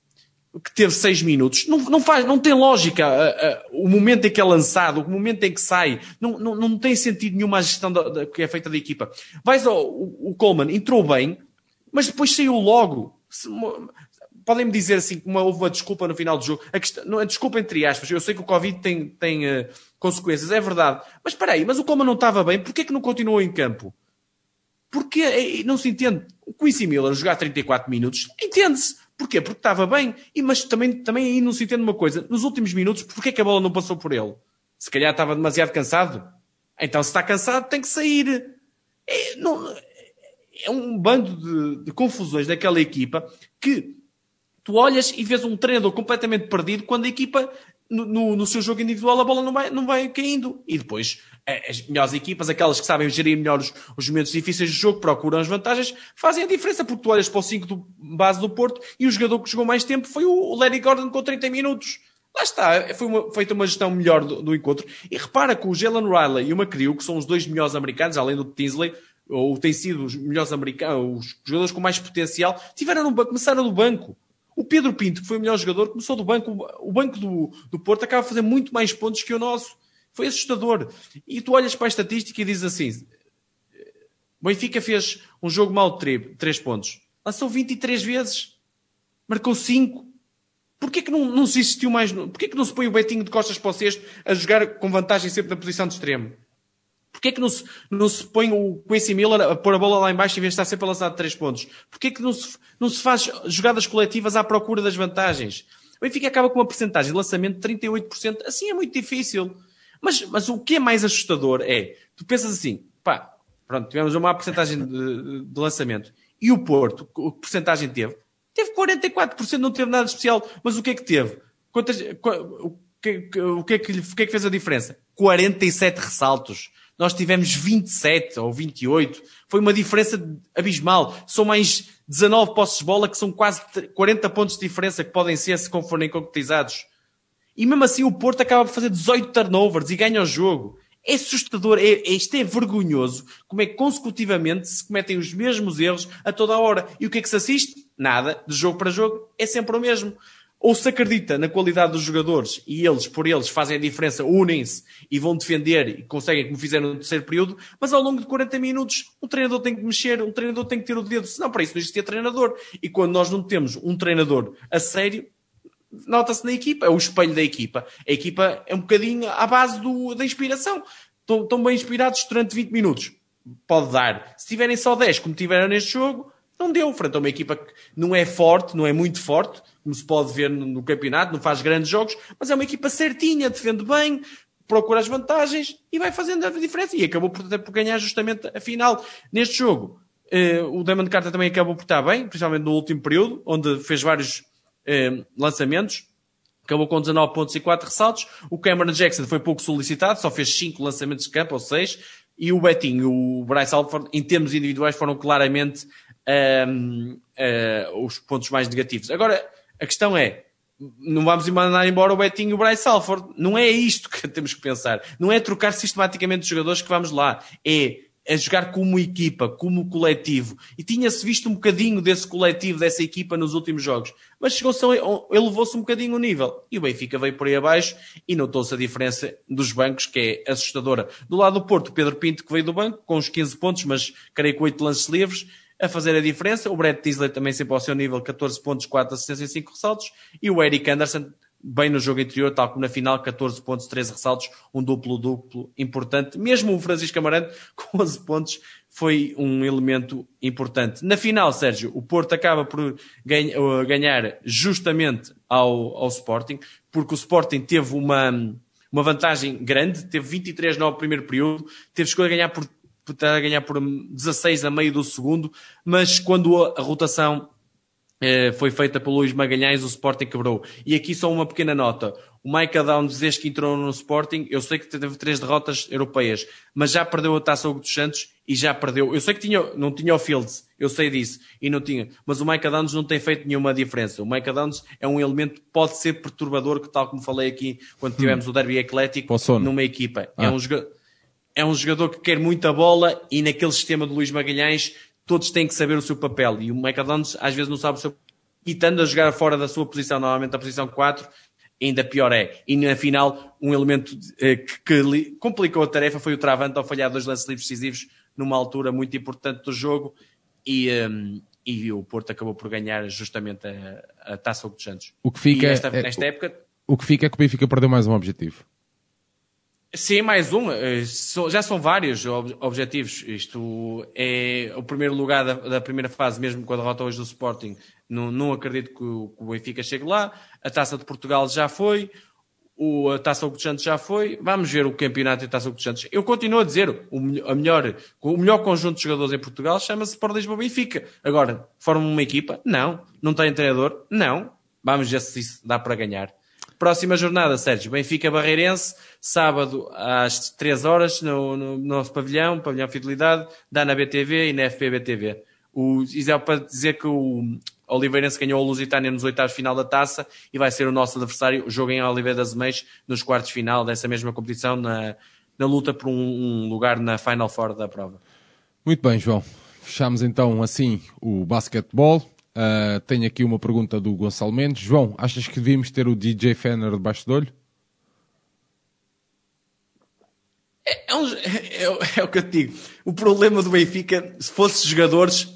B: que teve 6 minutos, não, não, faz, não tem lógica uh, uh, o momento em que é lançado, o momento em que sai, não, não, não tem sentido nenhuma a gestão da, da, que é feita da equipa. Vais ao, o, o Coleman entrou bem, mas depois saiu logo. Podem-me dizer assim uma, houve uma desculpa no final do jogo. A, questão, a desculpa entre aspas, eu sei que o Covid tem, tem uh, consequências, é verdade. Mas espera aí, mas o Coleman não estava bem, porquê que não continuou em campo? Porque é, não se entende. O Quincy Miller jogar 34 minutos, entende-se. Porquê? Porque estava bem. E, mas também, também aí não se entende uma coisa. Nos últimos minutos, porquê que a bola não passou por ele? Se calhar estava demasiado cansado. Então, se está cansado, tem que sair. É, não, é um bando de, de confusões daquela equipa que tu olhas e vês um treinador completamente perdido quando a equipa, no, no, no seu jogo individual, a bola não vai, não vai caindo. E depois as melhores equipas, aquelas que sabem gerir melhor os, os momentos difíceis do jogo, procuram as vantagens, fazem a diferença, porque tu olhas para o 5 do base do Porto e o jogador que jogou mais tempo foi o Larry Gordon com 30 minutos. Lá está, foi uma, feita uma gestão melhor do, do, encontro. E repara que o Jalen Riley e o McCrew, que são os dois melhores americanos, além do Tinsley, ou têm sido os melhores americanos, os jogadores com mais potencial, tiveram no, começaram no banco. O Pedro Pinto, que foi o melhor jogador, começou do banco. O banco do, do Porto acaba a fazer muito mais pontos que o nosso. Foi assustador. E tu olhas para a estatística e dizes assim: Benfica fez um jogo mau de 3 pontos. Lançou 23 vezes. marcou 5. Porquê que não, não se existiu mais? Porquê que não se põe o Betinho de costas para o sexto a jogar com vantagem sempre na posição de extremo? Porquê que não se, não se põe o Quincy Miller a pôr a bola lá embaixo em vez de estar sempre a lançar 3 pontos? Porquê que não se, não se faz jogadas coletivas à procura das vantagens? O Benfica acaba com uma porcentagem de lançamento de 38%. Assim é muito difícil. Mas, mas o que é mais assustador é, tu pensas assim, pá, pronto, tivemos uma porcentagem de, de lançamento. E o Porto, que porcentagem teve? Teve 44%, não teve nada especial. Mas o que é que teve? Quantas, o, que, o, que é que, o que é que fez a diferença? 47 ressaltos. Nós tivemos 27 ou 28. Foi uma diferença abismal. São mais 19 posses de bola, que são quase 40 pontos de diferença que podem ser se forem concretizados. E mesmo assim o Porto acaba por fazer 18 turnovers e ganha o jogo. É assustador, é, é, isto é vergonhoso, como é que consecutivamente se cometem os mesmos erros a toda a hora. E o que é que se assiste? Nada, de jogo para jogo, é sempre o mesmo. Ou se acredita na qualidade dos jogadores e eles, por eles, fazem a diferença, unem-se e vão defender e conseguem, como fizeram no terceiro período, mas ao longo de 40 minutos o treinador tem que mexer, o treinador tem que ter o dedo, senão para isso não existia treinador. E quando nós não temos um treinador a sério, nota-se na equipa, é o espelho da equipa. A equipa é um bocadinho à base do, da inspiração. Estão, estão bem inspirados durante 20 minutos. Pode dar. Se tiverem só 10, como tiveram neste jogo, não deu. Frente a uma equipa que não é forte, não é muito forte, como se pode ver no, campeonato, não faz grandes jogos, mas é uma equipa certinha, defende bem, procura as vantagens e vai fazendo a diferença. E acabou por, por ganhar justamente a final. Neste jogo, eh, o Damon Carter também acabou por estar bem, principalmente no último período, onde fez vários eh, lançamentos. Acabou com 19 pontos e 4 ressaltos. O Cameron Jackson foi pouco solicitado, só fez 5 lançamentos de campo, ou 6. E o Betinho, o Bryce Alford, em termos individuais, foram claramente um, uh, os pontos mais negativos. Agora, a questão é, não vamos mandar embora o Betinho e o Bryce Alford. Não é isto que temos que pensar. Não é trocar sistematicamente os jogadores que vamos lá. É a jogar como equipa, como coletivo. E tinha-se visto um bocadinho desse coletivo, dessa equipa nos últimos jogos. Mas chegou-se, elevou-se um bocadinho o nível. E o Benfica veio por aí abaixo e notou-se a diferença dos bancos, que é assustadora. Do lado do Porto, Pedro Pinto, que veio do banco, com os 15 pontos, mas creio que 8 lances livres, a fazer a diferença. O Brett Tisley também sempre ao seu nível, 14 pontos, 4 assistências e 5 ressaltos. E o Eric Anderson, bem no jogo anterior, tal como na final, 14 pontos, 13 ressaltos, um duplo-duplo importante. Mesmo o Francisco Amarante, com 11 pontos, foi um elemento importante. Na final, Sérgio, o Porto acaba por ganhar justamente ao, ao Sporting, porque o Sporting teve uma, uma vantagem grande, teve 23 no primeiro período, teve escolha a ganhar por estar a ganhar por 16 a meio do segundo, mas quando a, a rotação eh, foi feita pelo Luís Magalhães, o Sporting quebrou. E aqui só uma pequena nota. O Michael Downs, desde que entrou no Sporting, eu sei que teve três derrotas europeias, mas já perdeu a taça Hugo dos Santos e já perdeu. Eu sei que tinha, não tinha o Fields, eu sei disso, e não tinha. Mas o Michael Downs não tem feito nenhuma diferença. O Michael Downs é um elemento, pode ser perturbador, que tal como falei aqui, quando tivemos hum. o Derby Atlético, numa equipa. Ah. É, um é um jogador que quer muita bola e naquele sistema de Luís Magalhães todos têm que saber o seu papel. E o Michael Downs às vezes não sabe o seu e estando a jogar fora da sua posição, normalmente a posição 4, ainda pior é. E na final, um elemento eh, que, que complicou a tarefa foi o Travante ao falhar dois lances livres decisivos numa altura muito importante do jogo e, um, ehm, e o Porto acabou por ganhar justamente a, a Taça dos Santos.
A: O que fica, esta, é, nesta época... O que fica é que o Benfica perdeu mais um objetivo.
B: Sim, mais um. Eh, já são vários objetivos. Isto é o primeiro lugar da, da, primeira fase, mesmo com a derrota hoje do Sporting. Não, não acredito que o, que o, Benfica chegue lá. A Taça de Portugal já foi. O, a Taça Hugo Santos já foi. Vamos ver o campeonato e a Taça Hugo Santos. Eu continuo a dizer, o, a melhor, o melhor conjunto de jogadores em Portugal chama-se Sport Lisboa Benfica. Agora, forma uma equipa? Não. Não tem treinador? Não. Vamos ver se isso dá para ganhar. Próxima jornada, Sérgio. Benfica Barreirense, sábado às 3 horas no, no, nosso pavilhão, pavilhão Fidelidade, dá na BTV e na FPBTV. O, isso é para dizer que o Oliveirense ganhou o Lusitânia nos oitavos final da taça e vai ser o nosso adversário, o jogo em Oliveira das Meias, nos quartos final dessa mesma competição, na, na luta por um, um lugar na Final Four da prova.
A: Muito bem, João. Fechamos então assim o basquetebol. Uh, tenho aqui uma pergunta do Gonçalo Mendes. João, achas que devíamos ter o DJ Fenner debaixo do olho?
B: É, é, um, é, é, o que eu te digo. O problema do Benfica, se fosse jogadores,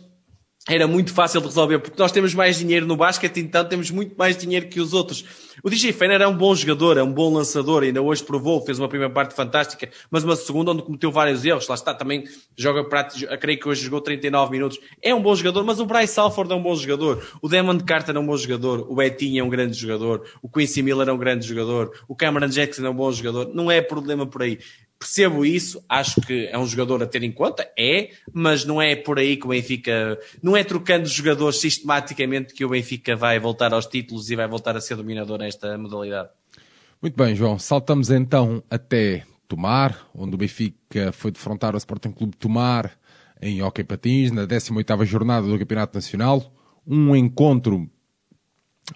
B: era muito fácil de resolver, porque nós temos mais dinheiro no basquete, então temos muito mais dinheiro que os outros. O DJ Fener é um bom jogador, é um bom lançador, ainda hoje provou, fez uma primeira parte fantástica, mas uma segunda onde cometeu vários erros, lá está, também joga prático, creio que hoje jogou 39 minutos. É um bom jogador, mas o Bryce Salford é um bom jogador, o Demond Carter é um bom jogador, o Betinho é um grande jogador, o Quincy Miller é um grande jogador, o Cameron Jackson é um bom jogador, não é problema por aí percebo isso, acho que é um jogador a ter em conta, é, mas não é por aí que o Benfica, não é trocando jogadores sistematicamente que o Benfica vai voltar aos títulos e vai voltar a ser dominador nesta modalidade.
A: Muito bem, João. Saltamos então até Tomar, onde o Benfica foi defrontar o Sporting Clube Tomar em Hockey Patins, na 18ª jornada do Campeonato Nacional. Um encontro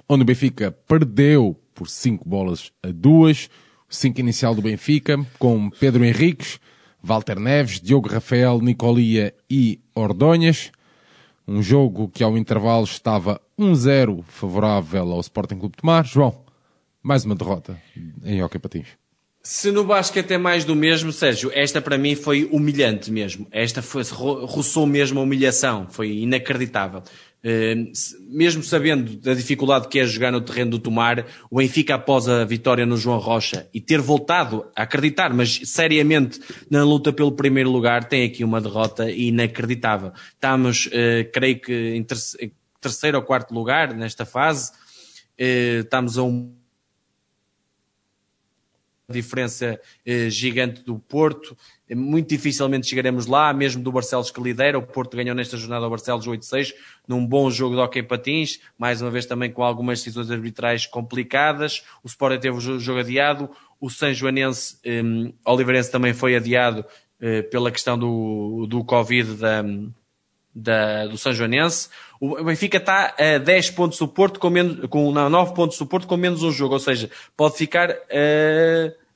A: onde o Benfica perdeu por 5 bolas a 2 Cinco inicial do Benfica, com Pedro Henriques, Walter Neves, Diogo Rafael, Nicolia e Ordonhas. Um jogo que ao intervalo estava 1-0 favorável ao Sporting Clube de Tomar. João, mais uma derrota em Hockey Patins.
B: Se no basquete é mais do mesmo, Sérgio, esta para mim foi humilhante mesmo. Esta foi, roçou mesmo a humilhação. Foi inacreditável. Uh, mesmo sabendo da dificuldade que é jogar no terreno do Tomar, o Benfica após a vitória no João Rocha e ter voltado a acreditar, mas seriamente na luta pelo primeiro lugar, tem aqui uma derrota inacreditável. Estamos, uh, creio que em terceiro ou quarto lugar nesta fase, uh, estamos a um diferença eh, gigante do Porto. Muito dificilmente chegaremos lá, mesmo do Barcelos que lidera. O Porto ganhou nesta jornada ao Barcelos 8-6, num bom jogo de hockey patins, mais uma vez também com algumas decisões arbitrais complicadas. O Sport teve o jogo adiado. O São Joanense, um, Oliveirense também foi adiado uh, pela questão do, do Covid da, da, do São Joanense. O Benfica está a 10 pontos do Porto, com, menos, com não, 9 pontos do Porto, com menos um jogo, ou seja, pode ficar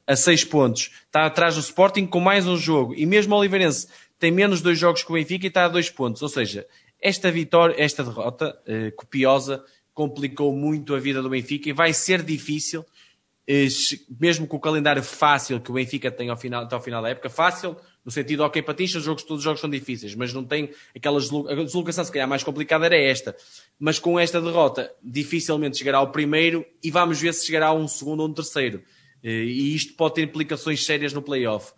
B: a 6 pontos. Está atrás do Sporting com mais um jogo. E mesmo o Oliveirense tem menos dois jogos que o Benfica e está a 2 pontos. Ou seja, esta vitória, esta derrota uh, copiosa complicou muito a vida do Benfica e vai ser difícil, uh, mesmo com o calendário fácil que o Benfica tem ao final, até ao final da época, fácil no sentido, ok, patins, os jogos, todos os jogos são difíceis, mas não tem aquela a deslocação, se calhar mais complicada era esta. Mas com esta derrota, dificilmente chegará ao primeiro e vamos ver se chegará a um segundo ou um terceiro. Eh, e isto pode ter implicações sérias no playoff.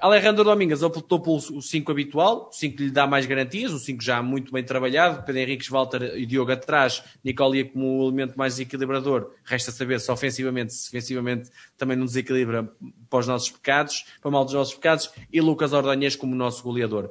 B: Alejandro Domingues optou pelo 5 habitual, o 5 lhe dá mais garantias, o 5 já muito bem trabalhado, Pedro Henriques, Walter e Diogo atrás, Nicolia como o elemento mais desequilibrador, resta saber se ofensivamente, se defensivamente também não desequilibra para os nossos pecados, para mal dos nossos pecados, e Lucas Ordanhês como nosso goleador.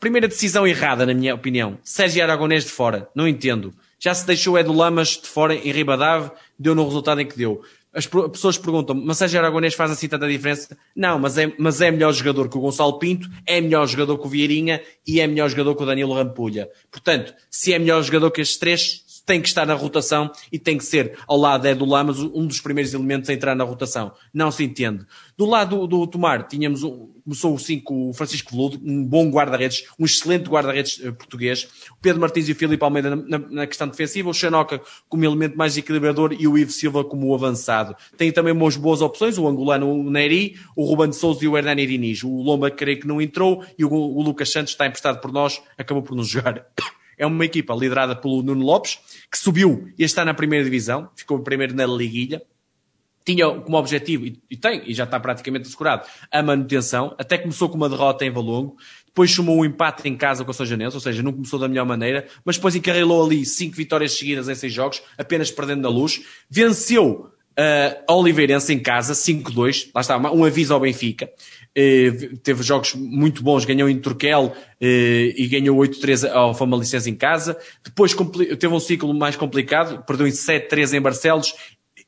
B: Primeira decisão errada, na minha opinião, Sérgio Aragonês de fora, não entendo. Já se deixou Edu Lamas de fora em Ribadave, deu no resultado em que deu. As pessoas perguntam, mas Sérgio Aragonês faz assim tanta diferença? Não, mas é, mas é melhor jogador que o Gonçalo Pinto, é melhor jogador que o Vieirinha e é melhor jogador que o Danilo Rampulha. Portanto, se é melhor jogador que estes três, tem que estar na rotação e tem que ser, ao lado de Edu Lamas, um dos primeiros elementos a entrar na rotação. Não se entende. Do lado do, do Tomar, tínhamos, começou o 5, o Francisco Veludo, um bom guarda-redes, um excelente guarda-redes uh, português. O Pedro Martins e o Filipe Almeida na, na, questão defensiva, o Xanoca como elemento mais equilibrador e o Ivo Silva como avançado. Tem também umas boas opções, o angolano o Neri, o Ruben Souza e o Hernani Diniz. O Lomba creio que não entrou e o, o Lucas Santos está emprestado por nós, acabou por nos jogar. É uma equipa liderada pelo Nuno Lopes, que subiu e está na primeira divisão, ficou primeiro na liguilha. Tinha como objetivo, e tem, e já está praticamente assegurado, a manutenção. Até começou com uma derrota em Valongo. Depois chamou um empate em casa com a São Janense, ou seja, não começou da melhor maneira. Mas depois encarrilou ali cinco vitórias seguidas em seis jogos, apenas perdendo na luz. Venceu Uh, Oliveirense em casa, 5-2, lá está, um aviso ao Benfica. Uh, teve jogos muito bons, ganhou em Turquel uh, e ganhou 8-3 ao Famalicense em casa. Depois teve um ciclo mais complicado, perdeu em 7-3 em Barcelos,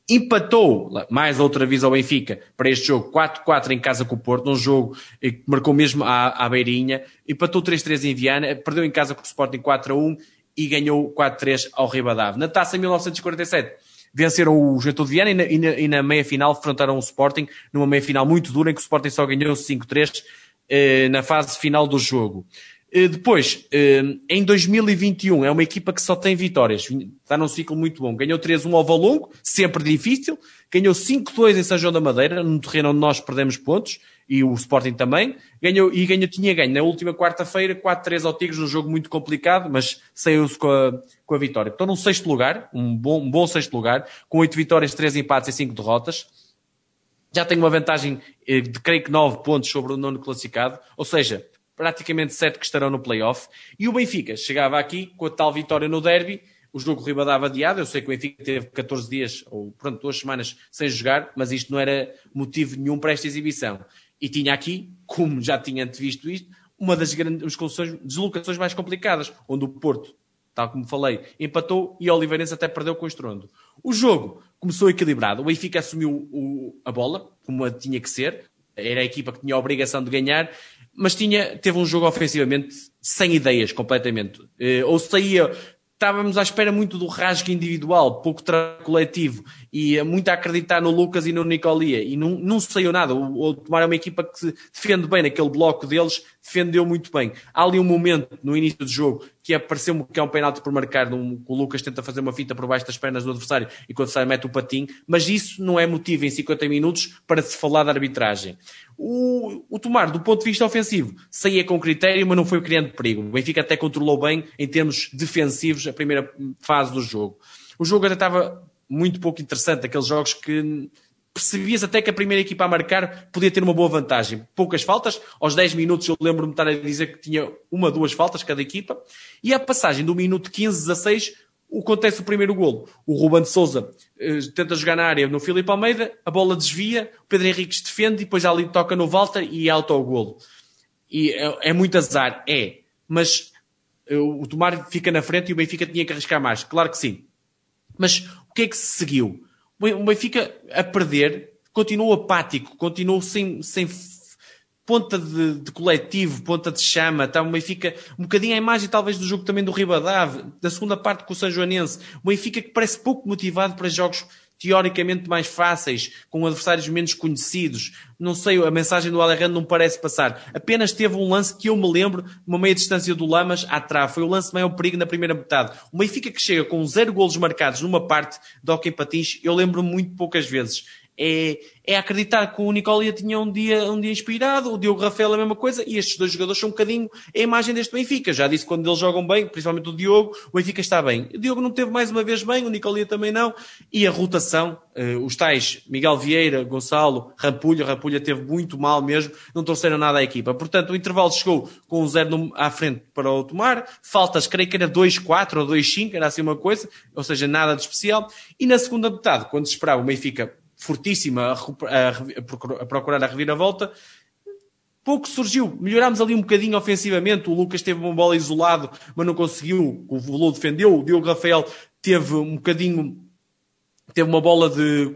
B: empatou, mais outra vez ao Benfica, para este jogo, 4-4 em casa com o Porto, num jogo que marcou mesmo à, à beirinha, empatou 3-3 em Viana, perdeu em casa com o Sporting 4-1 e ganhou 4-3 ao Ribadave. Na taça 1947, venceram o de Viana e na, e, na, e na, meia final enfrentaram o Sporting numa meia final muito dura em que o Sporting só ganhou 5-3 eh, na fase final do jogo. Eh, depois, eh, em 2021, é uma equipa que só tem vitórias. Está num ciclo muito bom. Ganhou 3-1 ao Valongo, sempre difícil. ganhou 5-2 em São João da Madeira, num terreno onde nós perdemos pontos, e o Sporting também, ganhou, e ganhou, tinha ganho na última quarta-feira 4-3 ao Tigres, num jogo muito complicado, mas saiu-se com a, com a vitória. Estou num sexto lugar, um bom, um bom sexto lugar, com 8 vitórias, 3 empates e 5 derrotas. Já tenho uma vantagem eh, de, creio que, 9 pontos sobre o nono classificado, ou seja, praticamente 7 que estarão no play-off. E o Benfica chegava aqui com a tal vitória no derby, o jogo Ribadava adiado. Eu sei que o Benfica teve 14 dias, ou pronto, duas semanas sem jogar, mas isto não era motivo nenhum para esta exibição. E tinha aqui, como já tinha antevisto isto, uma das grandes deslocações mais complicadas, onde o Porto, tal como falei, empatou e o Oliveirense até perdeu com o estrondo. O jogo começou equilibrado, o Benfica assumiu o, a bola, como tinha que ser, era a equipa que tinha a obrigação de ganhar, mas tinha, teve um jogo ofensivamente sem ideias completamente. Eh, ou saía estávamos à espera muito do rasgo individual, pouco coletivo, e muito a acreditar no Lucas e no Nicolia, e não, não saiu nada. O, Tomar é uma equipa que se defende bem naquele bloco deles, defendeu muito bem. Há ali um momento no início do jogo que apareceu-me que é um penalti por marcar, um, o Lucas tenta fazer uma fita por baixo das pernas do adversário e o adversário mete o patinho, mas isso não é motivo em 50 minutos para se falar de arbitragem. O, o Tomar, do ponto de vista ofensivo, saía com critério, mas não foi criando perigo. O Benfica até controlou bem em termos defensivos a primeira fase do jogo. O jogo até estava muito pouco interessante, aqueles jogos que percebias até que a primeira equipa a marcar podia ter uma boa vantagem. Poucas faltas, aos 10 minutos eu lembro-me de estar a dizer que tinha uma, duas faltas cada equipa, e a passagem do minuto 15, 16, acontece o primeiro golo. O Ruben de Souza eh, tenta jogar na área no Filipe Almeida, a bola desvia, o Pedro Henriques defende, e depois ali toca no Walter e alto ao golo. E é, é muito azar, é, mas eh, o Tomar fica na frente e o Benfica tinha que arriscar mais, claro que sim. Mas o que é que se seguiu? o Benfica a perder, continuou apático, continuou sem, sem ponta de, de, coletivo, ponta de chama, está o Benfica, um bocadinho a imagem talvez do jogo também do Ribadave, da segunda parte com o São Joanense, o Benfica que parece pouco motivado para jogos teoricamente mais fáceis, com adversários menos conhecidos. Não sei, a mensagem do Alejandro não parece passar. Apenas teve um lance que eu me lembro, uma meia distância do Lamas à trave. Foi o lance maior perigo na primeira metade. O Benfica que chega com zero golos marcados numa parte do Hockey Patins, eu lembro muito poucas vezes é, é acreditar que o Nicolia tinha um dia, um dia inspirado, o Diogo Rafael a mesma coisa, e estes dois jogadores são um bocadinho a imagem deste Benfica. Já disse quando eles jogam bem, principalmente o Diogo, o Benfica está bem. O Diogo não teve mais uma vez bem, o Nicolia também não, e a rotação, eh, os tais Miguel Vieira, Gonçalo, Rampulha, Rampulha teve muito mal mesmo, não trouxeram nada à equipa. Portanto, o intervalo chegou com um zero à frente para o tomar, faltas, creio que era 2-4 ou 2-5, era assim uma coisa, ou seja, nada de especial, e na segunda metade, quando se esperava o Benfica fortíssima a, a, procurar a reviravolta. Pouco surgiu. Melhorámos ali um bocadinho ofensivamente. O Lucas teve uma bola isolado, mas não conseguiu. O Volou defendeu. O Diogo Rafael teve um bocadinho. Teve uma bola de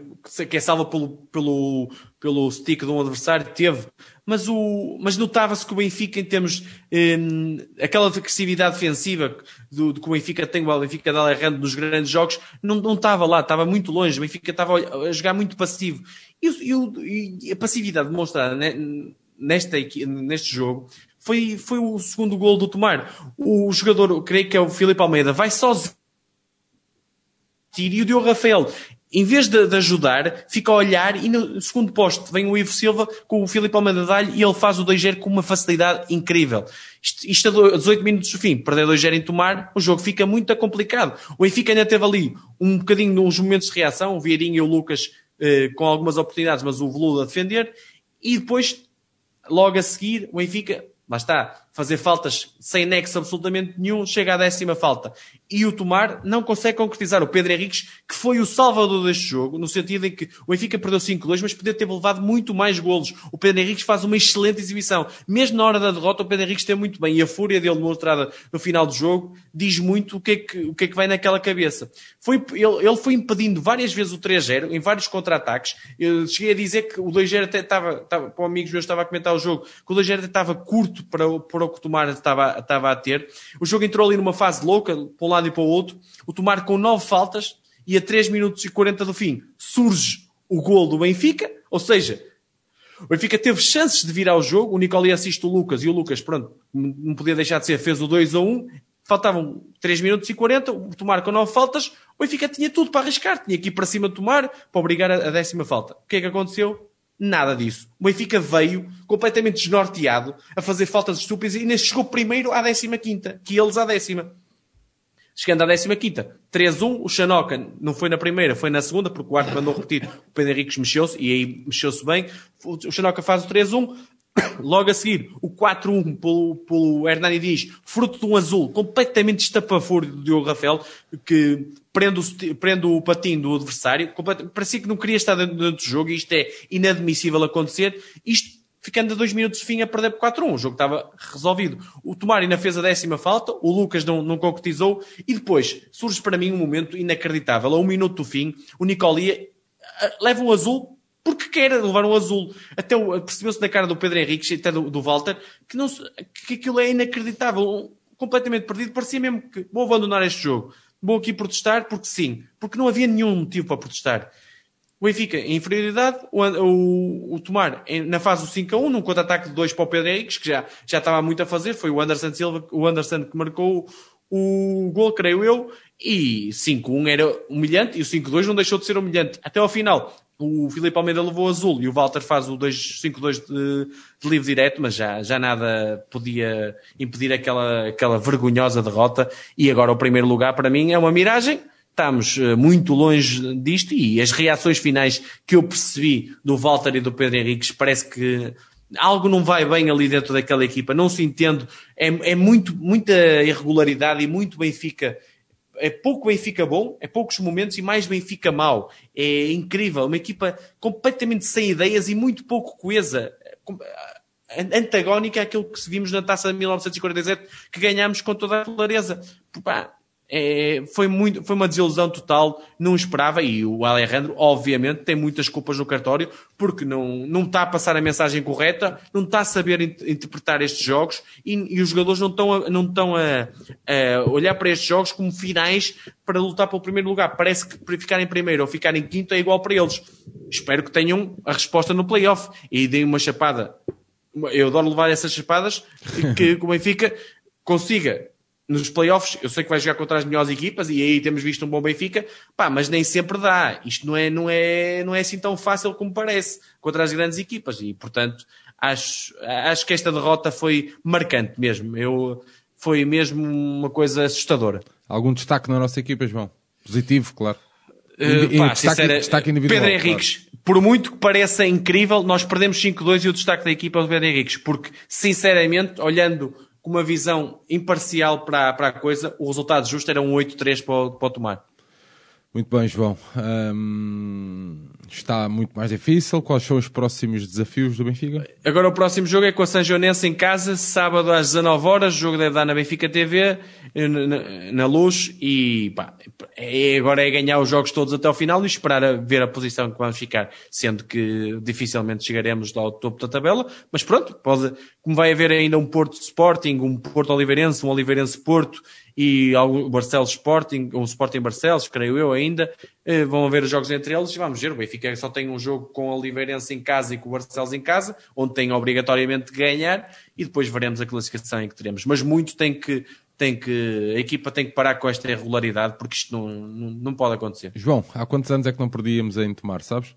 B: que é salva pelo, pelo, pelo stick de um adversário, teve, mas, o, mas notava-se que o Benfica, em termos, aquela agressividade defensiva do, do, que o Benfica tem, o Benfica da Alejandro nos grandes jogos, não, não estava lá, estava muito longe, o Benfica estava a jogar muito passivo. E, e, e a passividade demonstrada nesta, neste jogo foi, foi o segundo gol do Tomar. O jogador, creio que é o Filipe Almeida, vai sozinho e o Diogo Rafael em vez de, de, ajudar, fica a olhar e no segundo posto vem o Ivo Silva com o Filipe Almeida Dalho e ele faz o 2-0 com uma facilidade incrível. Isto, isto a 18 minutos do fim, perder 2-0 em tomar, o jogo fica muito complicado. O Benfica ainda teve ali um bocadinho nos momentos de reação, o Vieirinho e o Lucas eh, com algumas oportunidades, mas o Veludo a defender, e depois, logo a seguir, o Benfica lá está, fazer faltas sem nexo absolutamente nenhum, chega à décima falta. E o Tomar não consegue concretizar o Pedro Henriques, que foi o salvador deste jogo, no sentido em que o Benfica perdeu 5-2, mas podia ter levado muito mais golos. O Pedro Henriques faz uma excelente exibição. Mesmo na hora da derrota, o Pedro Henriques tem muito bem. E a fúria dele demonstrada no final do jogo diz muito o que é que, o que, é que vai naquela cabeça. Foi, ele, ele foi impedindo várias vezes o 3-0, em vários contra-ataques. Eu cheguei a dizer que o 2-0 até estava, estava, para amigos meus estava a comentar o jogo, que o 2-0 até estava curto para, para o que o Tomar estava, estava a ter. O jogo entrou ali numa fase louca, para um lado e para o outro. O Tomar com nove faltas e a 3 minutos e 40 do fim surge o gol do Benfica, ou seja, o Benfica teve chances de virar o jogo, o Nicoli assiste o Lucas e o Lucas, pronto, não podia deixar de ser, fez o 2 a 1 faltavam 3 minutos e 40, o Tomar com 9 faltas, o Benfica tinha tudo para arriscar, tinha que ir para cima de Tomar para obrigar a, a décima falta. O que é que aconteceu? Nada disso. O Benfica veio completamente desnorteado a fazer faltas estúpidas e ainda chegou primeiro à décima quinta, que eles à décima. Chegando à 15 quinta, 3-1, o Xanoca não foi na primeira, foi na segunda, porque o árbitro mandou repetir, o Pedro Henriques mexeu-se, e aí mexeu-se bem, o Xanoca faz o 3-1, logo a seguir, o 4-1 pelo, pelo Hernani Dias, fruto de um azul completamente estapafúrdio do Diogo Rafael, que prende o, prende o patinho do adversário, parecia que não queria estar dentro, dentro do jogo, e isto é inadmissível acontecer, isto ficando a dois minutos de fim a perder por 4-1. O jogo estava resolvido. O Tomari ainda fez a décima falta, o Lucas não, não concretizou, e depois surge para mim um momento inacreditável. A um minuto do fim, o Nicolia eh, leva um azul porque quer levar um azul. Até percebeu-se na cara do Pedro Henrique, até do, do Walter, que, não, que aquilo é inacreditável. completamente perdido. Parecia mesmo que vou abandonar este jogo. Vou aqui protestar porque sim. Porque não havia nenhum motivo para protestar. O Benfica em inferioridade, o, o, o Tomar na fase do 5 a 1, num contra-ataque de 2 para o Pedro Henriques, que já, já estava muito a fazer, foi o Anderson Silva, o Anderson que marcou o gol, creio eu, e 5-1 era humilhante e o 5-2 não deixou de ser humilhante. Até ao final, o Filipe Almeida levou azul e o Walter faz o 5-2 de, de livre direto, mas já, já nada podia impedir aquela, aquela vergonhosa derrota. E agora o primeiro lugar para mim é uma miragem estamos eh, muito longe disto e as reações finais que eu percebi do Walter e do Pedro Henriques parece que algo não vai bem ali dentro daquela equipa, não se entende, é, é muito, muita irregularidade e muito Benfica, é pouco Benfica bom, é poucos momentos e mais Benfica mau. É incrível, uma equipa completamente sem ideias e muito pouco coesa, antagónica àquilo que vimos na taça de 1947 que ganhámos com toda a clareza. Pá, é, foi, muito, foi uma desilusão total, não esperava, e o Alejandro, obviamente, tem muitas culpas no cartório, porque não, não está a passar a mensagem correta, não está a saber interpretar estes jogos, e, e os jogadores não estão, a, não estão a, a, olhar para estes jogos como finais para lutar pelo primeiro lugar. Parece que para ficar em primeiro ou ficar em quinto é igual para eles. Espero que tenham a resposta no playoff e deem uma chapada. Eu adoro levar essas chapadas, que o Benfica consiga nos playoffs, eu sei que vai jogar contra as melhores equipas e aí temos visto um bom Benfica, pá, mas nem sempre dá. Isto não é, não é, não é assim tão fácil como parece contra as grandes equipas e, portanto, acho, acho que esta derrota foi marcante mesmo. Eu, foi mesmo uma coisa assustadora.
A: Algum destaque na nossa equipa, João? Positivo, claro.
B: Uh, pá, destaque, sincera, destaque individual, Pedro Henriques, claro. por muito que pareça incrível, nós perdemos 5-2 e o destaque da equipa é o Pedro Henriques, porque, sinceramente, olhando com uma visão imparcial para, para a coisa, o resultado justo era um 8-3 para, para o Tomar.
A: Muito bem, João. Está muito mais difícil. Quais são os próximos desafios do Benfica?
B: Agora o próximo jogo é com a São Joanense em casa, sábado às 19 horas. O jogo deve dar na Benfica TV, na, na luz. E pá, é, agora é ganhar os jogos todos até ao final e esperar a ver a posição que vamos ficar. Sendo que dificilmente chegaremos ao topo da tabela. Mas pronto, pode, como vai haver ainda um Porto Sporting, um Porto Oliveirense, um Oliveirense Porto e o Barcelos Sporting, um Sporting Barcelos, creio eu ainda, eh, vão haver os jogos entre eles e vamos ver. O Benfica só tem um jogo com o Oliveirense em casa e com o Barcelos em casa, onde tem obrigatoriamente de ganhar e depois veremos a classificação em que teremos. Mas muito tem que, tem que, a equipa tem que parar com esta irregularidade porque isto não, não, não pode acontecer.
A: João, há quantos anos é que não perdíamos em tomar, sabes?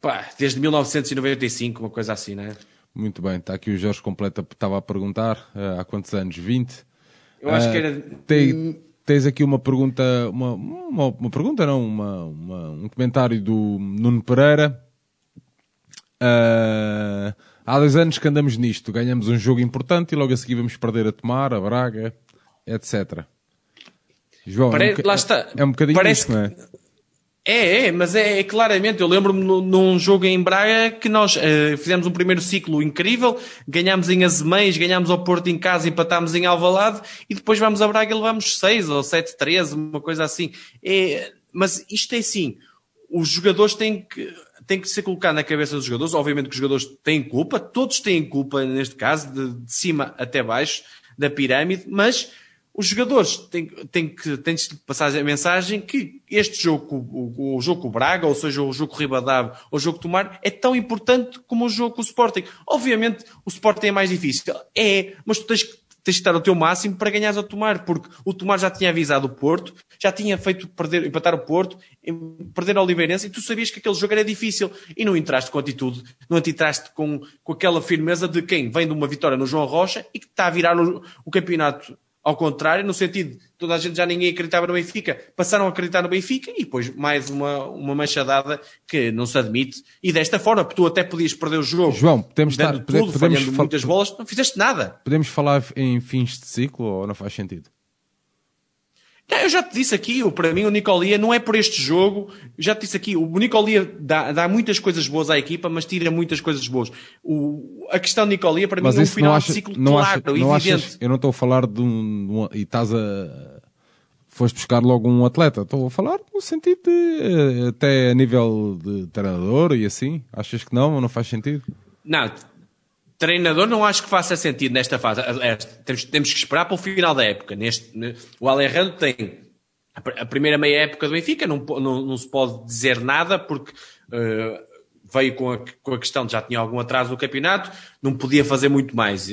B: Pá, desde 1995, uma coisa assim, não é?
A: Muito bem, está aqui o Jorge Completa, estava a perguntar uh, há quantos anos? 20?
B: Eu acho uh, que era.
A: Tem, tens aqui uma pergunta, uma, uma, uma pergunta, não, uma, uma, um comentário do Nuno Pereira. Uh, há dois anos que andamos nisto, ganhamos um jogo importante e logo a seguir vamos perder a Tomar, a Braga, etc.
B: João, Pare... é um, está.
A: É um bocadinho Parece isso, não é?
B: É, é, mas é, é claramente. Eu lembro-me num jogo em Braga que nós uh, fizemos um primeiro ciclo incrível, ganhámos em Azemães, ganhámos ao Porto em casa, empatámos em Alvalade e depois vamos a Braga e levamos 6 ou 7-13, uma coisa assim. É, mas isto é assim, os jogadores têm que, têm que ser colocado na cabeça dos jogadores. Obviamente que os jogadores têm culpa, todos têm culpa neste caso, de, de cima até baixo da pirâmide, mas os jogadores têm, têm que têm de passar a mensagem que este jogo, o, o jogo com o Braga, ou seja, o jogo com o Ribadave, ou o jogo com o Tomar, é tão importante como o jogo com o Sporting. Obviamente, o Sporting é mais difícil. É, mas tu tens que tens de estar o teu máximo para ganhares ao Tomar, porque o Tomar já tinha avisado o Porto, já tinha feito perder, empatar o Porto, perder a Oliveirense, e tu sabias que aquele jogo era difícil, e não entraste com atitude, não entraste com, com aquela firmeza de quem vem de uma vitória no João Rocha e que está a virar o, o campeonato ao contrário, no sentido, toda a gente já ninguém acreditava no Benfica, passaram a acreditar no Benfica e depois mais uma, uma machadada que não se admite. E desta forma, tu até podias perder o jogo.
A: João, podemos
B: estar, tudo, podemos, falhando muitas bolas, não fizeste nada.
A: Podemos falar em fins de ciclo ou não faz sentido?
B: Eu já te disse aqui, para mim o Nicolia não é por este jogo, já te disse aqui, o Nicolia dá, dá muitas coisas boas à equipa, mas tira muitas coisas boas. O, a questão de Nicolia para mas mim é um final acha, de ciclo não claro, acha, não evidente. Achas,
A: eu não estou a falar de um, de um, e estás a foste buscar logo um atleta, estou a falar no sentido de eh, até a nível de treinador e assim, achas que não, não faz sentido?
B: Não, Treinador não acho que faça sentido nesta fase. Temos, temos que esperar para o final da época. Neste, o Alejandro tem a primeira meia época do Benfica, não, não, não se pode dizer nada porque uh, veio com a, com a questão de já tinha algum atraso no campeonato, não podia fazer muito mais.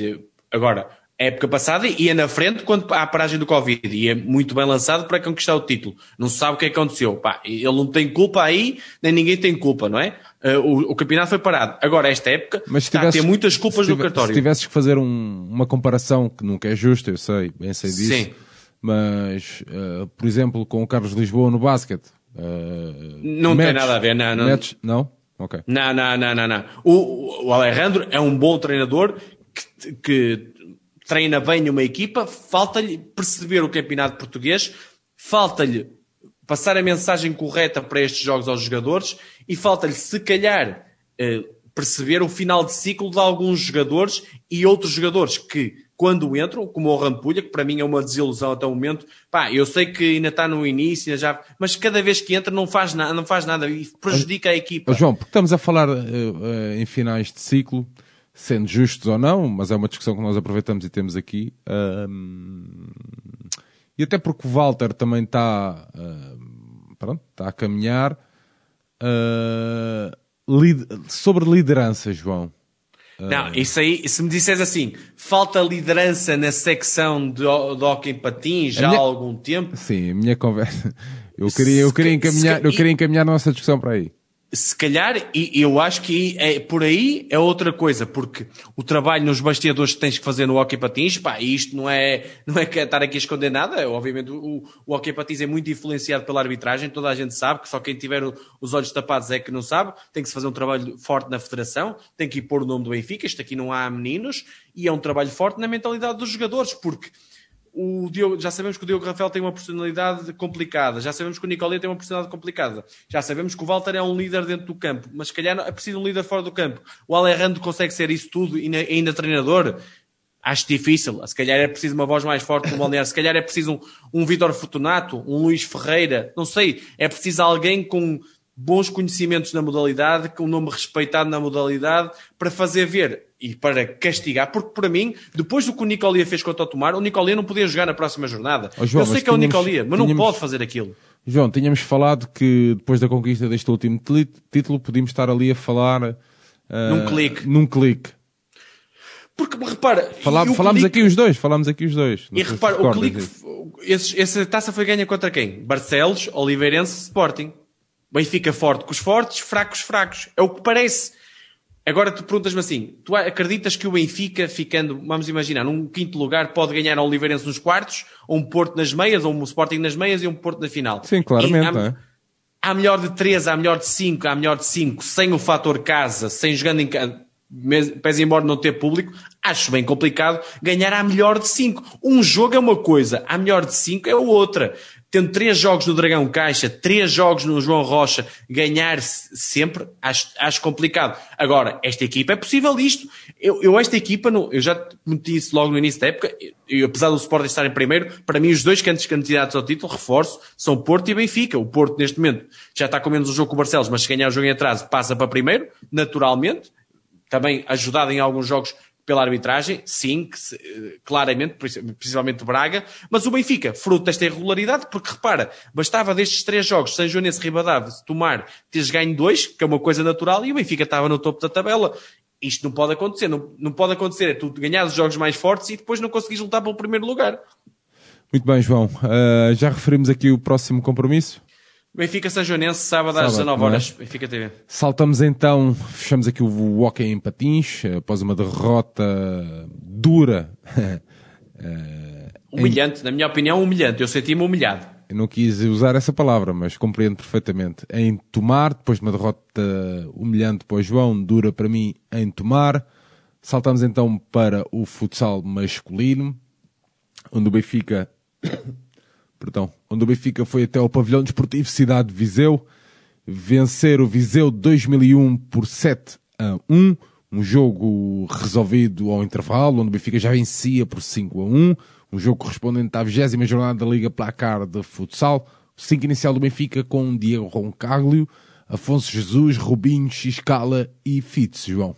B: Agora, época passada ia na frente quando há a paragem do Covid e é muito bem lançado para conquistar o título. Não se sabe o que, é aconteceu. Pá, ele não tem culpa aí, nem ninguém tem culpa, não é? Uh, o, o, campeonato foi parado. Agora, esta época, Mas está tivesse, a ter muitas culpas no cartório.
A: Se tivesses que fazer um, uma comparação, que nunca é justa, eu sei, bem sei disso. Sim. Mas, uh, por exemplo, com o Carlos Lisboa no basquete. Uh,
B: não match, tem nada a ver, não. Não?
A: Match, não? Ok.
B: Não, não, não, não. não. O, o Alejandro é um bom treinador que, que treina bem uma equipa, falta-lhe perceber o campeonato português, falta-lhe passar a mensagem correta para estes jogos aos jogadores e falta-lhe, se calhar, eh, perceber o final de ciclo de alguns jogadores e outros jogadores que, quando entram, como o Rampulha, que para mim é uma desilusão até o momento, pá, eu sei que ainda está no início, já, mas cada vez que entra não faz, na, não faz nada e prejudica a equipa.
A: João, porque estamos a falar uh, uh, em finais de ciclo, sendo justos ou não, mas é uma discussão que nós aproveitamos e temos aqui. e até porque o Walter também está, pronto, está a caminhar. Uh, sobre liderança, João.
B: Não, isso aí, se me disseres assim, falta liderança na secção de, de hockey patins já minha... há algum tempo.
A: Sim, a minha conversa. Eu queria, eu queria encaminhar, eu queria encaminhar a nossa discussão para aí
B: se calhar, e eu acho que é, por aí é outra coisa, porque o trabalho nos bastidores que tens que fazer no hockey patins, pá, isto não é, não é estar aqui a esconder nada, obviamente o, o hockey patins é muito influenciado pela arbitragem, toda a gente sabe que só quem tiver os olhos tapados é que não sabe, tem que se fazer um trabalho forte na federação, tem que ir pôr o nome do Benfica, isto aqui não há meninos, e é um trabalho forte na mentalidade dos jogadores, porque o Diogo, já sabemos que o Diogo Rafael tem uma personalidade complicada, já sabemos que o Nicolé tem uma personalidade complicada, já sabemos que o Walter é um líder dentro do campo, mas se calhar é preciso um líder fora do campo. O Alejandro consegue ser isso tudo e ainda treinador? Acho difícil. Se calhar é preciso uma voz mais forte no balneário, se calhar é preciso um, um Vitor Fortunato, um Luís Ferreira, não sei. É preciso alguém com bons conhecimentos na modalidade, com um nome respeitado na modalidade, para fazer ver e para castigar, porque para mim, depois do que o Nicolia fez contra o Tomar, o Nicolia não podia jogar na próxima jornada. Oh, João, Eu sei que é o Nicolia, mas tínhamos, não pode fazer aquilo.
A: João, tínhamos falado que depois da conquista deste último título, podíamos estar ali a falar uh,
B: num clique.
A: Num clique.
B: Porque, repara...
A: Falá, falámos clique... aqui os dois, falámos aqui os dois.
B: E repara, o clique... Esse, essa taça foi ganha contra quem? Barcelos, Oliveirense, Sporting. Benfica forte com os fortes, fracos fracos. É o que parece. Agora tu perguntas-me assim, tu acreditas que o Benfica, ficando, vamos imaginar, num quinto lugar, pode ganhar ao Oliveirense nos quartos, ou um Porto nas meias, ou um Sporting nas meias e um Porto na final?
A: Sim, claramente. Há, é.
B: há melhor de três, há melhor de cinco, há melhor de cinco, sem o fator casa, sem jogando em casa, pese embora não ter público, acho bem complicado ganhar a melhor de cinco. Um jogo é uma coisa, a melhor de cinco é outra tendo três jogos no Dragão Caixa, três jogos no João Rocha, ganhar sempre, acho, acho complicado. Agora, esta equipa é possível isto. Eu, eu esta equipa, não, eu já meti isso logo no início da época, eu, apesar do Sporting estar em primeiro, para mim os dois candidatos ao título, reforço, são Porto e Benfica. O Porto, neste momento, já está com menos o jogo com o Barcelos, mas se ganhar o jogo em atraso, passa para primeiro, naturalmente. Também ajudado em alguns jogos pela arbitragem, sim, se, claramente, principalmente Braga, mas o Benfica, fruto desta irregularidade, porque repara, bastava destes três jogos, São Joanense Ribadave, tomar, teres ganho dois, que é uma coisa natural, e o Benfica estava no topo da tabela. isto não pode acontecer. Não, não pode acontecer é tu ganhar os jogos mais fortes e depois não conseguires lutar pelo primeiro lugar.
A: Muito bem, João. Uh, já referimos aqui o próximo compromisso.
B: Benfica Sanjonense, sábado, sábado às 19 é? horas, é? Benfica TV.
A: Saltamos então, fechamos aqui o Hockey em Patins, após uma derrota dura.
B: humilhante, em... na minha opinião, humilhante. Eu senti-me humilhado.
A: Eu não quis usar essa palavra, mas compreendo perfeitamente. Em tomar, depois de uma derrota humilhante para o João, dura para mim em tomar. Saltamos então para o futsal masculino, onde o Benfica perdão, onde o Benfica foi até ao pavilhão desportivo Cidade de Viseu, vencer o Viseu 2001 por 7 a 1, um jogo resolvido ao intervalo, onde o Benfica já vencia por 5 a 1, um jogo correspondente à 20 jornada da Liga Placar de Futsal, o 5 inicial do Benfica com Diego Roncaglio, Afonso Jesus, Rubinho, Xiscala e Fitz, João.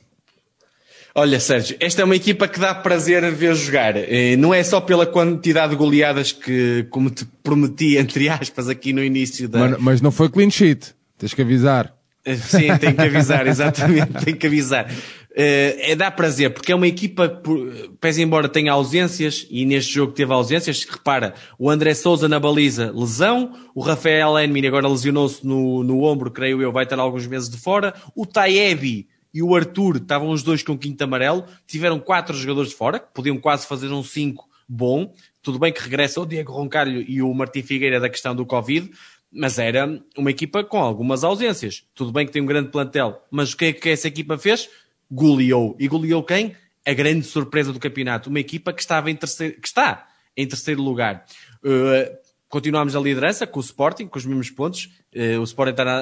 B: Olha, Sérgio, esta é uma equipa que dá prazer ver jogar. Eh, não é só pela quantidade de goleadas que, como te prometi, entre aspas, aqui no início da.
A: Mas, mas não foi clean sheet. Tens que avisar.
B: Eh, sim, tem que avisar, exatamente, tem que avisar. Eh, é dá prazer, porque é uma equipa, pese embora tenha ausências, e neste jogo teve ausências, repara, o André Souza na baliza, lesão, o Rafael Enmini agora lesionou-se no, no ombro, creio eu, vai estar alguns meses de fora, o Taebi e o Arthur estavam os dois com quinto amarelo, tiveram quatro jogadores de fora, que podiam quase fazer um cinco bom. Tudo bem que regressa o Diego Roncalho e o Martim Figueira da questão do Covid, mas era uma equipa com algumas ausências. Tudo bem que tem um grande plantel, mas o que é que essa equipa fez? Goleou. E goleou quem? A grande surpresa do campeonato. Uma equipa que estava em terceiro, que está em terceiro lugar. Uh, continuamos a liderança com o Sporting, com os mesmos pontos. Uh, o Sporting está na,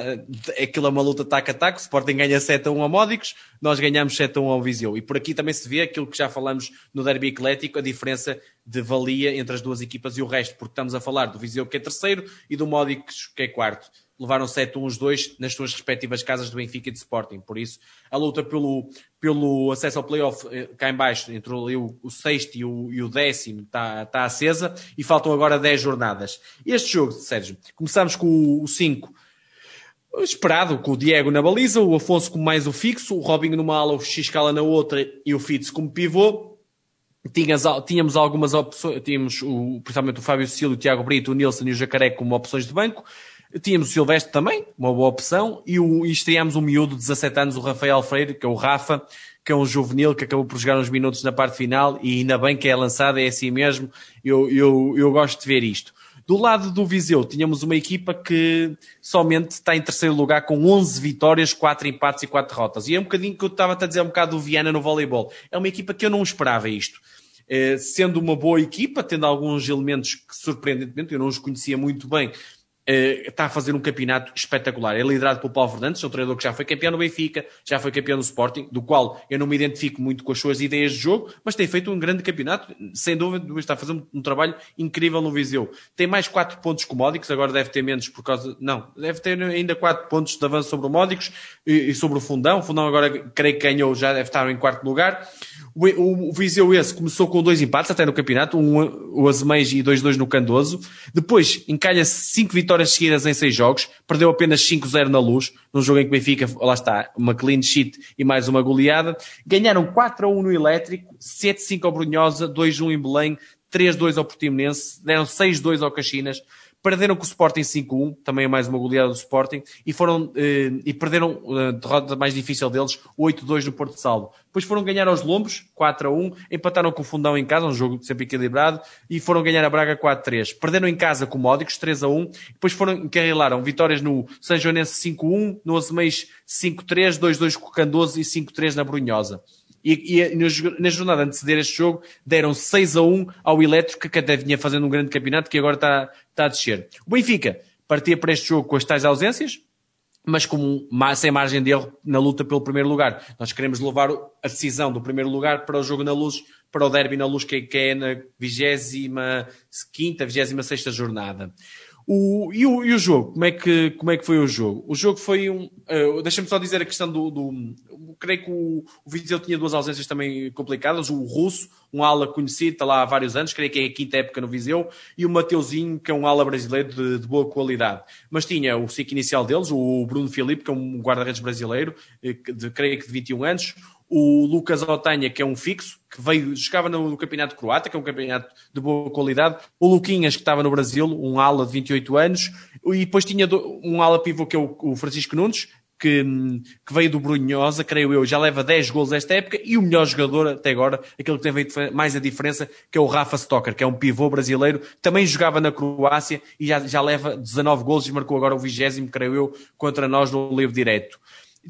B: aquilo é uma luta tac a tac. O Sporting ganha 7 a 1 ao Módicos, nós ganhamos 7 a 1 ao Viseu. E por aqui também se vê aquilo que já falamos no Derby Eclético, a diferença de valia entre as duas equipas e o resto, porque estamos a falar do Viseu que é terceiro e do Módicos que é quarto levaram 7 1 os dois nas suas respectivas casas do Benfica e de Sporting. Por isso, a luta pelo, pelo acesso ao playoff eh, cá em baixo, entre ali o, o sexto e o, e o décimo, está tá acesa e faltam agora 10 jornadas. Este jogo, Sérgio, começamos com o 5. Esperado, com o Diego na baliza, o Afonso como mais o fixo, o Robinho numa ala, o Xcala na outra e o Fitz como pivô. Tínhamos, tínhamos algumas opções, tínhamos o, principalmente o Fábio Cecílio, o Tiago Brito, o Nilson e o Jacaré como opções de banco. Tínhamos o Silvestre também, uma boa opção, e, o, e estreámos um miúdo de 17 anos, o Rafael Freire, que é o Rafa, que é um juvenil que acabou por jogar uns minutos na parte final, e ainda bem que é lançado, é assim mesmo, eu, eu, eu gosto de ver isto. Do lado do Viseu, tínhamos uma equipa que somente está em terceiro lugar com 11 vitórias, 4 empates e 4 derrotas. E é um bocadinho que eu estava a dizer um bocado do Viana no voleibol. É uma equipa que eu não esperava isto. Eh, sendo uma boa equipa, tendo alguns elementos que surpreendentemente eu não os conhecia muito bem, está a fazer um campeonato espetacular. É liderado pelo Paulo Fernandes, um treinador que já foi campeão no Benfica, já foi campeão no Sporting, do qual eu não me identifico muito com as suas ideias de jogo, mas tem feito um grande campeonato, sem dúvida, está a fazer um, trabalho incrível no Viseu. Tem mais 4 pontos que o Módicos, agora deve ter menos por causa. Não, deve ter ainda 4 pontos de avanço sobre o Módicos e, sobre o Fundão. O Fundão agora, creio que ganhou, já deve estar em quarto lugar. O, o Viseu esse começou com dois empates até no campeonato, um, o Azeméis e 2-2 no Candoso. Depois encalha-se 5 vitórias seguidas em 6 jogos, perdeu apenas 5-0 na luz, num jogo em que Benfica, lá está, uma clean sheet e mais uma goleada. Ganharam 4-1 no Elétrico, 7-5 ao Brunhosa, 2-1 em Belém, 3-2 ao Portimonense, deram 6-2 ao Caxinas. Perderam com o Sporting 5-1, também é mais uma goleada do Sporting, e foram eh, e perderam a eh, derrota mais difícil deles, 8-2 no Porto de Salvo. Depois foram ganhar aos Lombos, 4-1, empataram com o Fundão em casa, um jogo sempre equilibrado, e foram ganhar a Braga 4-3. Perderam em casa com o Módicos, 3-1, depois foram encarrilaram vitórias no São Joanense 5-1, no Azeméis 5-3, 2-2 com o Candoso e 5-3 na Brunhosa. E, e na jornada anteceder este jogo deram 6 a 1 ao Elétrico, que até vinha fazendo um grande campeonato, que agora está, está a descer. O Benfica partia para este jogo com as tais ausências, mas com, sem margem de erro na luta pelo primeiro lugar. Nós queremos levar a decisão do primeiro lugar para o jogo na luz, para o derby na luz, que é na 25 quinta, 26 sexta jornada. O, e, o, e o jogo? Como é, que, como é que foi o jogo? O jogo foi um. Uh, Deixa-me só dizer a questão do. do creio que o, o Viseu tinha duas ausências também complicadas. O Russo, um ala conhecido, está lá há vários anos, creio que é a quinta época no Viseu, e o Mateuzinho, que é um ala brasileiro de, de boa qualidade. Mas tinha o ciclo inicial deles, o Bruno Filipe, que é um guarda-redes brasileiro, eh, de, creio que de 21 anos, o Lucas Otanha, que é um fixo, que veio, jogava no, no, campeonato croata, que é um campeonato de boa qualidade, o Luquinhas, que estava no Brasil, um ala de 28 anos, e depois tinha um ala pivô, que é o, o Francisco Nunes, que, que, veio do Brunhosa, creio eu, já leva 10 gols esta época, e o melhor jogador até agora, aquele que tem feito mais a diferença, que é o Rafa Stocker, que é um pivô brasileiro, também jogava na Croácia e já, já leva 19 gols e marcou agora o vigésimo, creio eu, contra nós no livro direto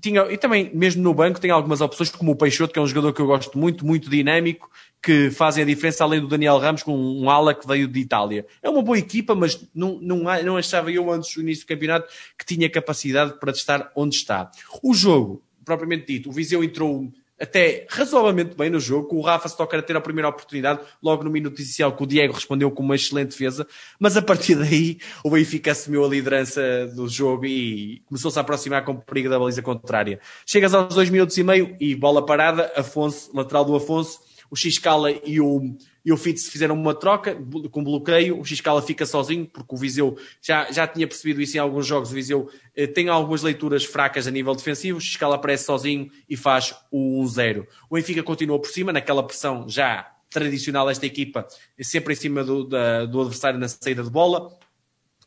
B: tinha, e também, mesmo no banco, tem algumas opções, como o Peixoto, que é um jogador que eu gosto muito, muito dinâmico, que fazem a diferença, além do Daniel Ramos, com um ala que veio de Itália. É uma boa equipa, mas não, não, não achava eu, antes do início do campeonato, que tinha capacidade para estar onde está. O jogo, propriamente dito, o Viseu entrou até razoavelmente bem no jogo, com o Rafa Stocker a ter a primeira oportunidade, logo no minuto inicial, que o Diego respondeu com uma excelente defesa, mas a partir daí o Benfica assumiu a liderança do jogo e começou-se a aproximar com perigo da baliza contrária. Chegas aos dois minutos e meio e bola parada, Afonso, lateral do Afonso, o Xcala e o, e o Fitz fizeram uma troca com bloqueio, o Xcala fica sozinho, porque o Viseu já, já tinha percebido isso em alguns jogos, o Viseu eh, tem algumas leituras fracas a nível defensivo, o Xcala aparece sozinho e faz o 1-0. O Benfica continua por cima, naquela pressão já tradicional desta equipa, sempre em cima do, da, do adversário na saída de bola,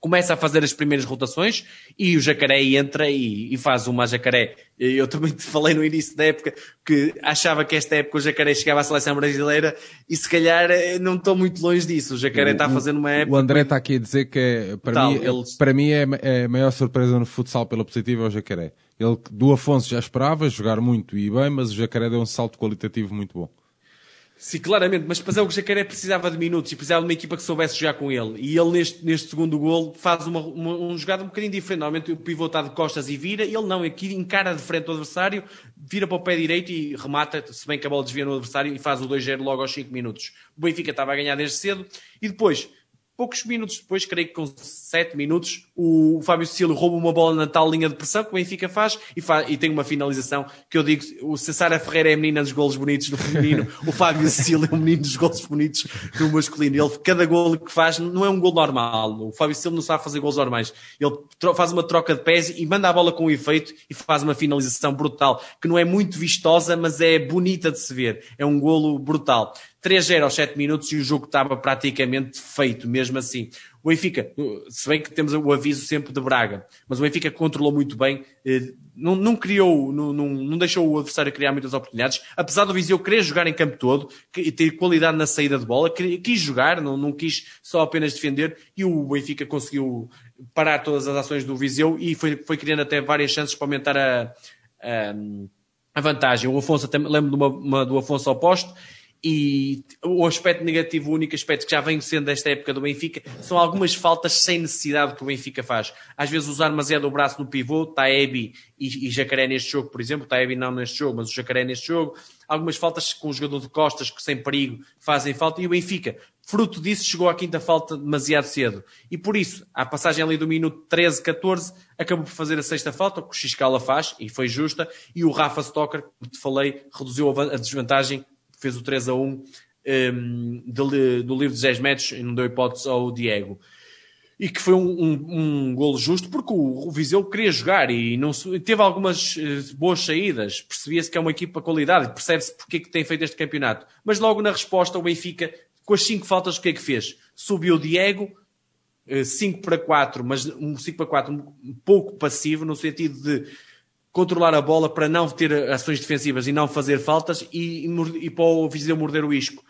B: começa a fazer as primeiras rotações e o Jacaré entra e, e, faz uma Jacaré. Eu também te falei no início da época que achava que esta época o Jacaré chegava à seleção brasileira e se calhar eh, não estou muito longe disso. O Jacaré está fazendo uma época.
A: O André está aqui a dizer que é, para, Tal, mim, para mim é, é a maior surpresa no futsal pela positiva é o Jacaré. Ele do Afonso já esperava jogar muito e bem, mas o Jacaré deu um salto qualitativo muito bom.
B: Sim, claramente, mas é o que Jacaré precisava de minutos e precisava de uma equipa que soubesse jogar com ele. E ele, neste, neste segundo gol, faz uma, uma, um jogado um bocadinho diferente. Normalmente o pivô está de costas e vira, ele não, aqui encara de frente o adversário, vira para o pé direito e remata, se bem que a bola desvia no adversário, e faz o 2-0 logo aos 5 minutos. O Benfica estava a ganhar desde cedo e depois Poucos minutos depois, creio que com 7 minutos, o Fábio Cecílio rouba uma bola na tal linha de pressão que o Benfica faz e, faz, e tem uma finalização que eu digo, o Cessara Ferreira é a menina dos golos bonitos no feminino, o Fábio Cecílio é o menino dos golos bonitos no masculino. Ele, cada golo que faz não é um gol normal. O Fábio Cecílio não sabe fazer golos normais. Ele faz uma troca de pés e manda a bola com um efeito e faz uma finalização brutal, que não é muito vistosa, mas é bonita de se ver. É um golo brutal. 3-0 aos 7 minutos e o jogo estava praticamente feito, mesmo assim. O Benfica, se bem que temos o aviso sempre de Braga, mas o Benfica controlou muito bem, eh, não, não criou, não, não, não, deixou o adversário criar muitas oportunidades, apesar do Viseu querer jogar em campo todo e ter qualidade na saída de bola, quis jogar, não, não quis só apenas defender, e o Benfica conseguiu parar todas as ações do Viseu e foi, foi criando até várias chances para aumentar a, a, a vantagem. O Afonso, lembro de uma, uma, do Afonso ao posto, e o aspecto negativo, o único aspecto que já vem sendo desta época do Benfica, são algumas faltas sem necessidade que o Benfica faz. Às vezes usar demasiado o braço no pivô, Taebi e, e Jacaré neste jogo, por exemplo, Taebi não neste jogo, mas o Jacaré neste jogo. Algumas faltas com o jogador de costas que sem perigo fazem falta e o Benfica, fruto disso, chegou à quinta falta demasiado cedo. E por isso, a passagem ali do minuto 13, 14, acabou por fazer a sexta falta, que o Xcala faz, e foi justa, e o Rafa Stocker, como te falei, reduziu a desvantagem fez o 3 a 1 um, ehm, do, do livro de 10 metros e não deu hipótese ao Diego. E que foi um, um, um golo justo porque o, o Viseu queria jogar e não teve algumas uh, boas saídas. Percebia-se que é uma equipa de qualidade, percebe-se porque é que tem feito este campeonato. Mas logo na resposta, o Benfica, com as 5 faltas, o que é que fez? Subiu o Diego, 5 uh, para 4, mas um 5 para 4 um pouco passivo, no sentido de controlar a bola para não ter ações defensivas e não fazer faltas e, e para o Viseu morder o isco.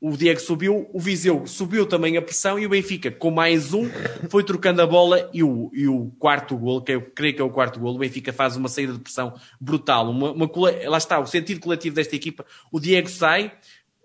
B: O Diego subiu, o Viseu subiu também a pressão e o Benfica, com mais um, foi trocando a bola e o, e o quarto gol, que eu creio que é o quarto gol, o Benfica faz uma saída de pressão brutal. Uma, uma, lá está, o sentido coletivo desta equipa. O Diego sai,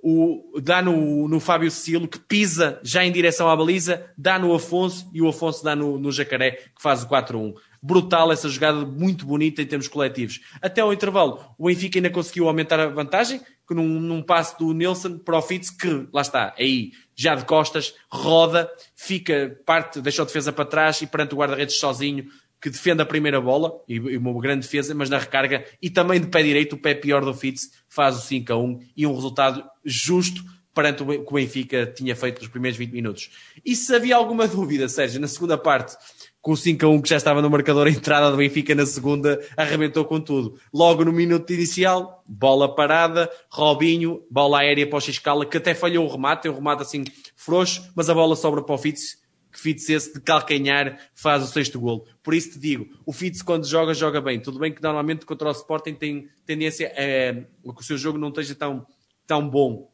B: o, dá no, no Fábio Cecílio, que pisa já em direção à baliza, dá no Afonso e o Afonso dá no, no Jacaré, que faz o 4-1 brutal essa jogada, muito bonita em termos coletivos. Até ao intervalo, o Benfica ainda conseguiu aumentar a vantagem, que num, num passo do Nilsson para o Fitz, que lá está, aí, já de costas, roda, fica, parte, deixa a defesa para trás e perante o guarda-redes sozinho, que defende a primeira bola, e, e, uma grande defesa, mas na recarga, e também de pé direito, o pé pior do Fitz, faz o 5 a 1 e um resultado justo perante o que o Benfica tinha feito nos primeiros 20 minutos. E se havia alguma dúvida, Sérgio, na segunda parte, com o 5 a 1 que já estava no marcador, a entrada do Benfica na segunda arrebentou com tudo. Logo no minuto inicial, bola parada, Robinho, bola aérea para o Xcala, que até falhou o remate, tem um remate assim frouxo, mas a bola sobra para o Fitz, que Fitz esse de calcanhar faz o sexto golo. Por isso te digo, o Fitz quando joga, joga bem. Tudo bem que normalmente contra o Sporting tem tendência a que o seu jogo não esteja tão, tão bom.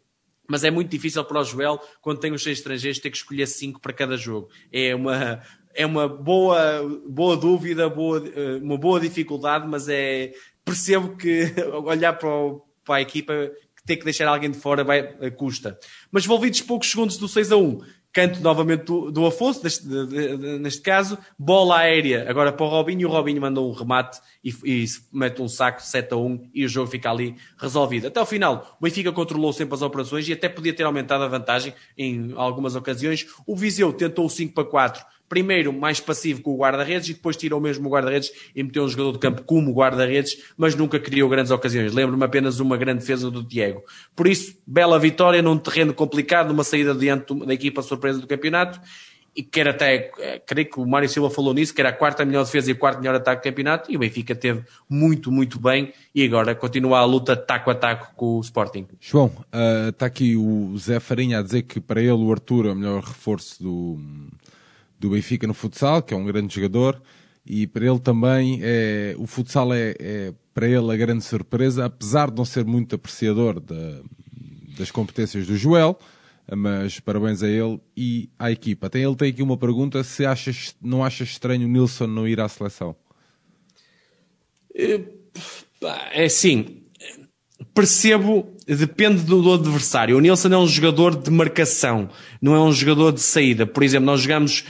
B: Mas é muito difícil para o Joel, quando tem os seis estrangeiros, ter que escolher cinco para cada jogo. É uma, é uma boa, boa dúvida, boa, eh, uma boa dificuldade, mas é percebo que olhar para, o, para a equipa que ter que deixar alguém de fora vai, eh, custa. Mas envolvidos poucos segundos do 6 a 1, canto novamente do, do Afonso, neste, de, de, neste caso, bola aérea agora para o Robinho, o Robinho mandou um remate e, e mete um saco 7 a 1 e o jogo fica ali resolvido. Até o final, o Benfica controlou sempre as operações e até podia ter aumentado a vantagem em algumas ocasiões. O Viseu tentou o 5 para 4, primeiro mais passivo com o guarda-redes e depois tirou mesmo o guarda-redes e meteu um jogador de campo como guarda-redes, mas nunca criou grandes ocasiões. Lembro-me apenas uma grande defesa do Diego. Por isso, bela vitória num terreno complicado, numa saída diante da equipa surpresa do campeonato e que era até, eh, creio que o Mário Silva falou nisso, que era a quarta melhor defesa e o quarto melhor ataque do campeonato, e o Benfica teve muito, muito bem, e agora continua a luta taco a taco com o Sporting.
A: João, uh, está aqui o Zé Farinha a dizer que para ele o Arthur é o melhor reforço do, do Benfica no futsal, que é um grande jogador, e para ele também é, o futsal é, é para ele a grande surpresa, apesar de não ser muito apreciador da, das competências do Joel, mas parabéns a ele e à equipa. Tem, ele tem aqui uma pergunta, se achas, não achas estranho o Nilson não ir à seleção?
B: É, é assim, percebo, depende do, do, adversário. O Nilson é um jogador de marcação, não é um jogador de saída. Por exemplo, nós jogamos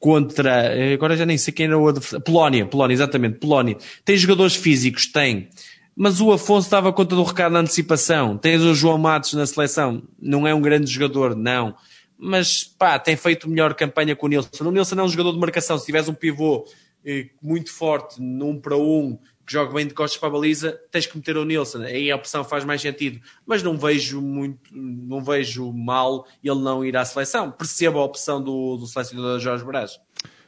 B: contra, eh, agora já nem sei quem era o adversário, Polónia, Polónia, exatamente, Polónia. Tem jogadores físicos, tem. Mas o Afonso dava conta do recado na antecipação. Tens o João Matos na seleção, não é um grande jogador, não. Mas, pá, tem feito melhor campanha com o Nilson. O Nilson é um jogador de marcação. Se tiveres um pivô eh, muito forte, num para um, que bem de costas para a baliza, tens que meter o Nilson. Aí a opção faz mais sentido. Mas não vejo muito, não vejo mal ele não ir à seleção. Percebo a opção do, do selecionador Jorge Brás.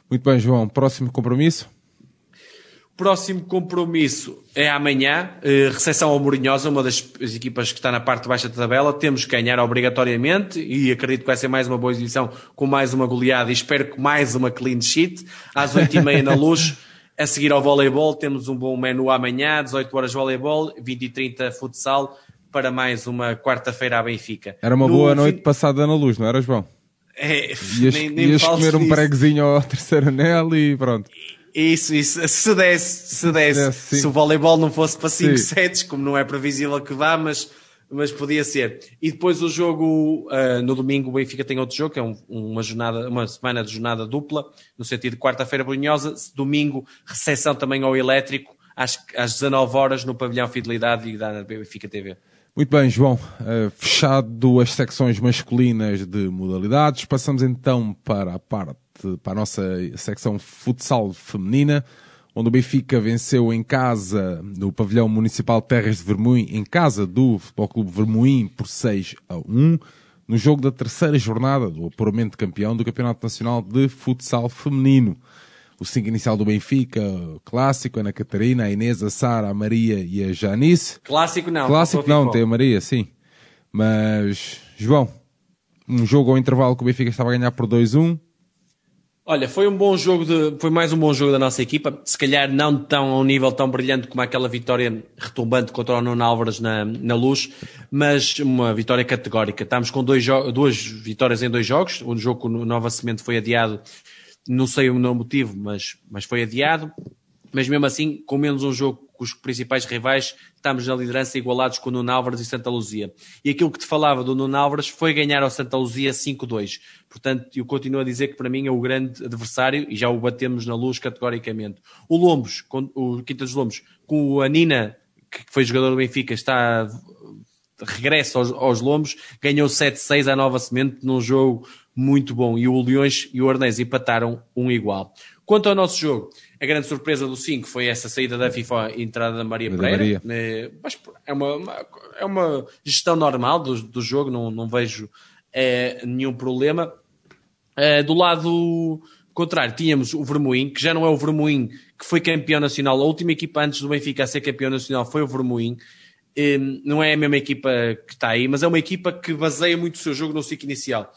A: Muito bem, João. Próximo compromisso?
B: Próximo compromisso é amanhã, eh, recepção ao Mourinhosa, uma das equipas que está na parte de baixa da tabela. Temos que ganhar obrigatoriamente e acredito que vai ser mais uma boa exibição com mais uma goleada e espero que mais uma clean sheet. Às 8h30 na luz. A seguir ao voleibol, temos um bom menu amanhã, 18 horas voleibol, 20 e 30 futsal, para mais uma quarta-feira à Benfica.
A: Era uma no boa noite fim... passada na luz, não era, João?
B: É,
A: ias, nem, nem ias comer um preguezinho ao terceiro anel e pronto.
B: Isso, isso. Se desse, se desse. Se, se o voleibol não fosse para 5 sets, como não é previsível que vá, mas mas podia ser. E depois o jogo, uh, no domingo, o Benfica tem outro jogo, que é um, uma jornada, uma semana de jornada dupla, no sentido de quarta-feira brunhosa, domingo, recepção também ao elétrico, às, às 19 horas, no pavilhão Fidelidade e da Benfica TV.
A: Muito bem, João. Uh, fechado as secções masculinas de modalidades, passamos então para a parte, para a nossa secção futsal feminina onde o Benfica venceu em casa, no pavilhão municipal Terras de Vermoim, em casa do Futebol Clube Vermoim, por 6 a 1, no jogo da terceira jornada do apuramento de campeão do Campeonato Nacional de Futsal Feminino. O 5 inicial do Benfica, clássico, Ana Catarina, a Inês, a Sara, a Maria e a Janice.
B: Clássico não.
A: Clássico não, tem a Maria, sim. Mas, João, um jogo ao intervalo que o Benfica estava a ganhar por 2-1,
B: Olha, foi um bom jogo, de, foi mais um bom jogo da nossa equipa, se calhar não tão a um nível tão brilhante como aquela vitória retumbante contra o Nuno Álvares na, na luz, mas uma vitória categórica. Estamos com dois, duas vitórias em dois jogos, o jogo com o Nova Semente foi adiado, não sei o motivo, mas, mas foi adiado, mas mesmo assim, com menos um jogo com os principais rivais, estamos na liderança igualados com o Nuno Álvares e Santa Luzia. E aquilo que te falava do Nuno Álvares foi ganhar ao Santa Luzia 5-2. Portanto, eu continuo a dizer que para mim é o grande adversário e já o batemos na luz categoricamente. O Lombos, o Quinta dos Lombos, com a Nina, que foi jogador do Benfica, está regressa aos, aos Lombos, ganhou 7-6 à Nova Semente num jogo muito bom. E o Leões e o Arnés empataram um igual. Quanto ao nosso jogo, a grande surpresa do 5 foi essa saída da FIFA e entrada da Maria Pereira. Maria. É, mas é uma, é uma gestão normal do, do jogo, não, não vejo é, nenhum problema. É, do lado contrário, tínhamos o Vermoim, que já não é o Vermoim que foi campeão nacional. A última equipa antes do Benfica a ser campeão nacional foi o Vermoim. Hum, não é a mesma equipa que está aí, mas é uma equipa que baseia muito o seu jogo no ciclo inicial.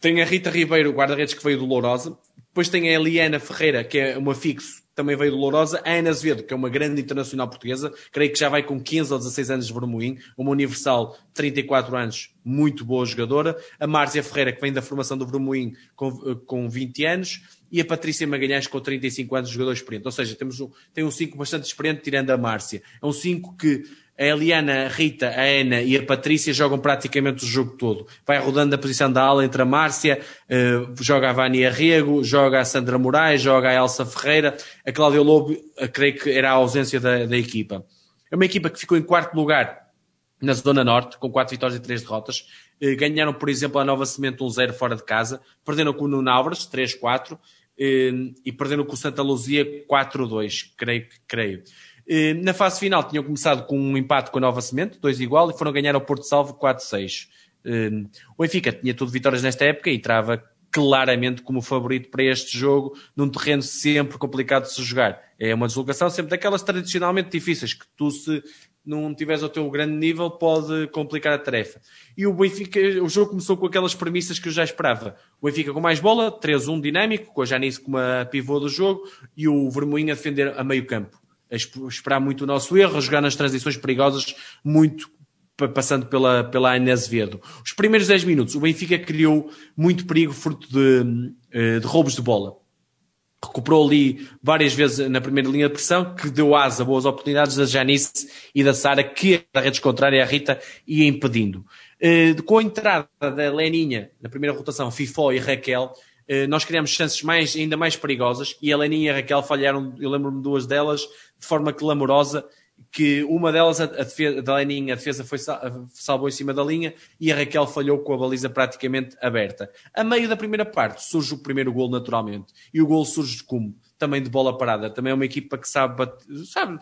B: Tem a Rita Ribeiro, guarda-redes que veio do Lourosa. Depois tem a Eliana Ferreira, que é uma fixo, também veio do Lourosa. A Ana Azevedo, que é uma grande internacional portuguesa. Creio que já vai com 15 ou 16 anos de Vermoim. Uma universal, 34 anos, muito boa jogadora. A Márcia Ferreira, que vem da formação do Vermoim com, com 20 anos. E a Patrícia Magalhães, com 35 anos, jogador experiente. Ou seja, temos um, tem um 5 bastante experiente, tirando a Márcia. É um 5 que a Eliana, a Rita, a Ana e a Patrícia jogam praticamente o jogo todo. Vai rodando a posição da ala entre a Márcia, uh, joga a Vânia Rego, joga a Sandra Moraes, joga a Elsa Ferreira, a Cláudia Lobo, uh, creio que era a ausência da, da equipa. É uma equipa que ficou em quarto lugar na Zona Norte, com quatro vitórias e três derrotas. Uh, ganharam, por exemplo, a Nova Semente 1-0 fora de casa, perderam com o Nuno Álvares 3-4 e perderam com o Santa Luzia 4-2, creio que creio. Eh, na fase final tinham começado com um empate com a Nova Semente, dois igual, e foram ganhar ao Porto Salvo 4-6. Eh, o Benfica tinha tudo vitórias nesta época e trava claramente como favorito para este jogo, num terreno sempre complicado de se jogar. É uma deslocação sempre daquelas tradicionalmente difíceis, que tu se não tiveres o teu grande nível pode complicar a tarefa. E o Benfica, o jogo começou com aquelas premissas que eu já esperava. O Benfica com mais bola, 3-1 dinâmico, com a Janice como a pivô do jogo, e o Vermoinho a defender a meio campo esperar muito o nosso erro, a jogar nas transições perigosas, muito passando pela, pela Ana Azevedo. Os primeiros 10 minutos, o Benfica criou muito perigo fruto de, eh, de roubos de bola. Recuperou ali várias vezes na primeira linha de pressão, que deu asa boas oportunidades da Janice e da Sara, que da rede contrária, a Rita, ia impedindo. Eh, com a entrada da Leninha na primeira rotação, Fifó e Raquel, nós criamos chances mais, ainda mais perigosas e a Leninha e a Raquel falharam, eu lembro-me de duas delas, de forma clamorosa, que uma delas, a, defesa, da Leninha, a defesa foi, salvou em cima da linha e a Raquel falhou com a baliza praticamente aberta. A meio da primeira parte surge o primeiro gol naturalmente. E o gol surge como? Também de bola parada. Também é uma equipa que sabe, sabe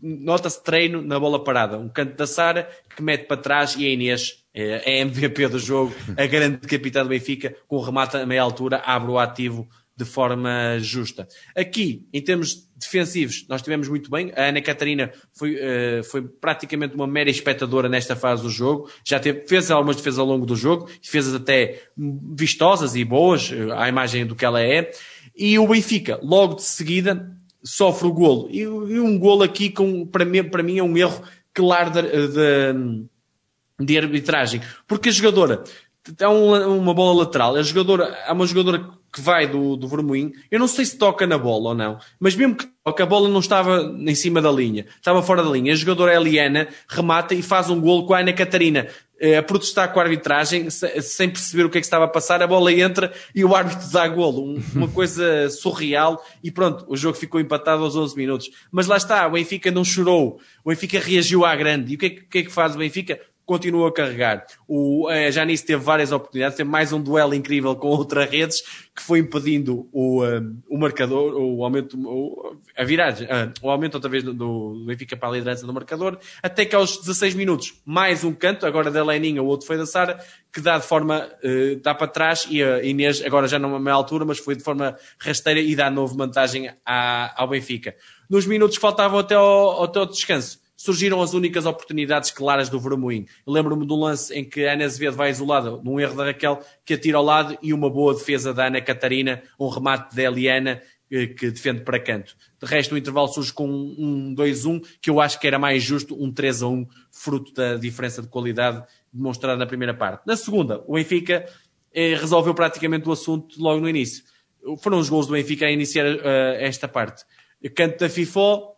B: nota-se treino na bola parada. Um canto da Sara que mete para trás e a Inês é, é MVP do jogo, a grande capitã do Benfica, com o remate a meia altura, abre o ativo de forma justa. Aqui, em termos defensivos, nós tivemos muito bem. A Ana Catarina foi, uh, foi praticamente uma mera espectadora nesta fase do jogo. Já teve, fez algumas defesas ao longo do jogo, defesas até vistosas e boas, uh, à imagem do que ela é. E o Benfica, logo de seguida, sofre o golo. E, e um golo aqui, com, para, mim, para mim, é um erro claro de, de, de arbitragem. Porque a jogadora é uma bola lateral. A jogadora, é uma jogadora que vai do, do Vermoim. Eu não sei se toca na bola ou não, mas mesmo que toque, a bola não estava em cima da linha, estava fora da linha. A jogadora Eliana remata e faz um golo com a Ana Catarina eh, a protestar com a arbitragem sem perceber o que é que estava a passar. A bola entra e o árbitro dá golo. Uma coisa surreal e pronto, o jogo ficou empatado aos 11 minutos. Mas lá está, o Benfica não chorou. O Benfica reagiu à grande. E o que é que, o que, é que faz o Benfica? Continua a carregar. O a Janice teve várias oportunidades, teve mais um duelo incrível com outra redes que foi impedindo o, um, o marcador, o aumento, o, a viragem, uh, o aumento outra vez do, do Benfica para a liderança do marcador, até que aos 16 minutos, mais um canto, agora da Leninha, o outro foi da Sara, que dá de forma, uh, dá para trás e a Inês, agora já numa meia altura, mas foi de forma rasteira e dá novo vantagem à, ao Benfica. Nos minutos que faltavam até ao, até ao descanso, surgiram as únicas oportunidades claras do Vermoim. Lembro-me um lance em que a Ana Azevedo vai isolada, num erro da Raquel, que atira ao lado e uma boa defesa da Ana Catarina, um remate da Eliana, eh, que defende para canto. De resto, o intervalo surge com um 2-1, que eu acho que era mais justo, um 3-1, fruto da diferença de qualidade demonstrada na primeira parte. Na segunda, o Benfica eh, resolveu praticamente o assunto logo no início. Foram os gols do Benfica a iniciar uh, esta parte. Canto da FIFO,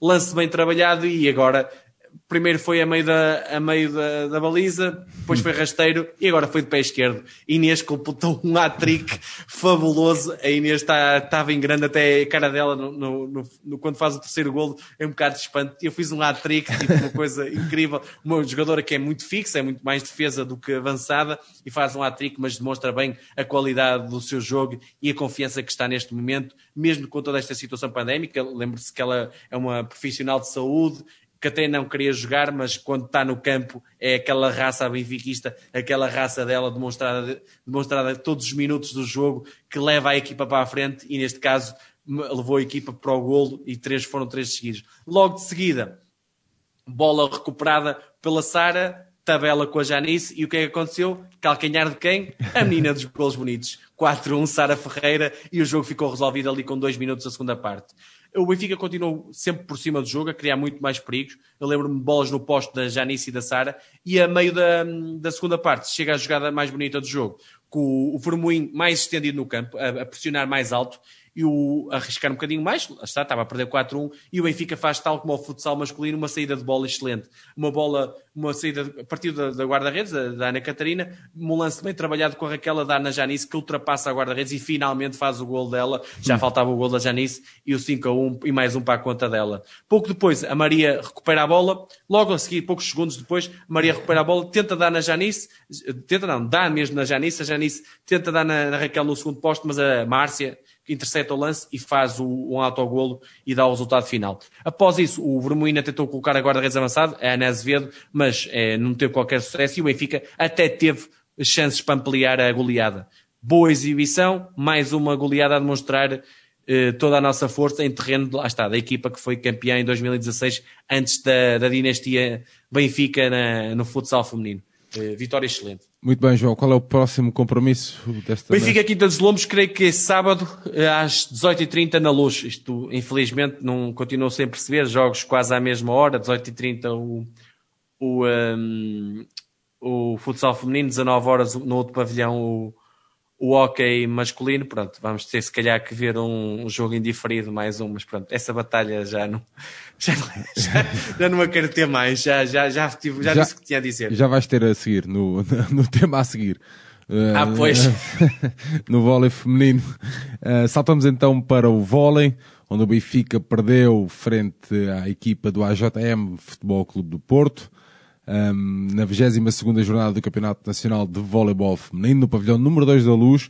B: lance bem trabalhado e agora primeiro foi a meio da, a meio da, da baliza, depois foi rasteiro e agora foi de pé esquerdo. Inês completou um hat-trick fabuloso. A Inês estava em grande até a cara dela no, no, no, quando faz o terceiro golo é um bocado de espanto. Eu fiz um hat-trick, tipo, uma coisa incrível. Uma jogadora que é muito fixa, é muito mais defesa do que avançada e faz um hat-trick, mas demonstra bem a qualidade do seu jogo e a confiança que está neste momento, mesmo com toda esta situação pandémica. Lembre-se que ela é uma profissional de saúde que até não queria jogar, mas quando está no campo é aquela raça benfiquista, aquela raça dela demonstrada, demonstrada todos os minutos do jogo, que leva a equipa para a frente e neste caso levou a equipa para o golo e três foram três seguidos. Logo de seguida, bola recuperada pela Sara, tabela com a Janice e o que é que aconteceu? Calcanhar de quem? A menina dos golos bonitos. 4-1, Sara Ferreira e o jogo ficou resolvido ali com dois minutos da segunda parte. O Benfica continuou sempre por cima do jogo, a criar muito mais perigos. Eu lembro-me de bolas no posto da Janice e da Sara. E a meio da, da segunda parte chega a jogada mais bonita do jogo, com o Vermoim mais estendido no campo, a, a pressionar mais alto e o arriscar um bocadinho mais, está, estava a perder 4-1, e o Benfica faz tal como o futsal masculino, uma saída de bola excelente. Uma bola, uma saída a partir da, da guarda-redes, da, da, Ana Catarina, um lance bem trabalhado com a Raquel da Ana Janice, que ultrapassa a guarda-redes e finalmente faz o gol dela. Já hum. faltava o gol da Janice e o 5-1 e mais um para a conta dela. Pouco depois, a Maria recupera a bola, logo a seguir, poucos segundos depois, a Maria recupera a bola, tenta dar na Janice, tenta não, dá mesmo na Janice, a Janice tenta dar na, na Raquel no segundo posto, mas a Márcia intercepta o lance e faz o, um autogolo e dá o resultado final. Após isso, o Vermoína tentou colocar a guarda-redes avançado, a Ana Azevedo, mas é, não teve qualquer sucesso e o Benfica até teve chances para ampliar a goleada. Boa exibição, mais uma goleada a demonstrar eh, toda a nossa força em terreno, lá está, da equipa que foi campeã em 2016, antes da, da dinastia Benfica na, no futsal feminino. Eh, vitória excelente.
A: Muito bem, João. Qual é o próximo compromisso desta
B: Benfica Quinta dos Lombos, creio que é sábado eh, às 18h30 na luz. Isto, infelizmente, não continuou sem perceber. Jogos quase à mesma hora, 18h30 o, o, um, ehm, o futsal feminino, 19 horas no outro pavilhão o, o hockey masculino, pronto, vamos ter se calhar que ver um, um jogo indiferido mais um, mas pronto, essa batalha já não, já, já, já não a quero ter mais, já, já, já, tive, já, já disse o que tinha a dizer.
A: Já vais ter a seguir, no, no tema a seguir.
B: Ah, pois.
A: no vôlei feminino. Uh, saltamos então para o vôlei, onde o Benfica perdeu frente à equipa do AJM Futebol Clube do Porto um, na 22 jornada do Campeonato Nacional de Voleibol Feminino, no pavilhão número 2 da Luz.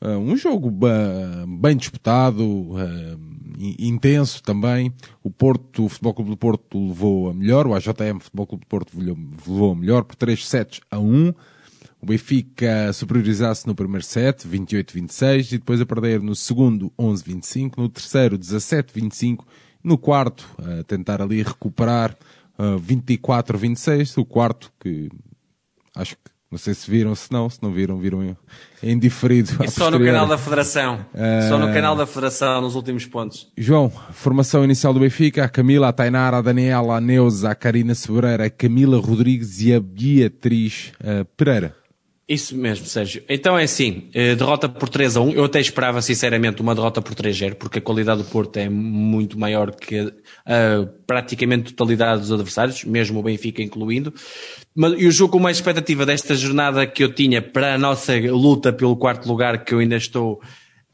A: Uh, um jogo bem disputado, intenso também. O Porto, o Futebol Clube do Porto levou a melhor, o AJM Futebol Clube do Porto levou a melhor por 3 sets a 1. O Benfica superiorizar-se no primeiro set, 28-26, e depois a perder no segundo, 11-25, no terceiro, 17-25, no quarto, a tentar ali recuperar uh, 24-26, o quarto, que acho que não sei se viram, se não, se não viram, viram em diferido.
B: E só no canal da Federação. Uh... Só no canal da Federação, nos últimos pontos.
A: João, formação inicial do Benfica, a Camila, a Tainara, a Daniela, a Neuza, a Karina Sobreira, a Camila Rodrigues e a Beatriz uh, Pereira.
B: Isso mesmo, Sérgio. Então é assim, eh, derrota por 3 a 1. Eu até esperava sinceramente uma derrota por 3 a 0, porque a qualidade do Porto é muito maior que a praticamente totalidade dos adversários, mesmo o Benfica incluindo. Mas, e o jogo com mais expectativa desta jornada que eu tinha para a nossa luta pelo quarto lugar, que eu ainda estou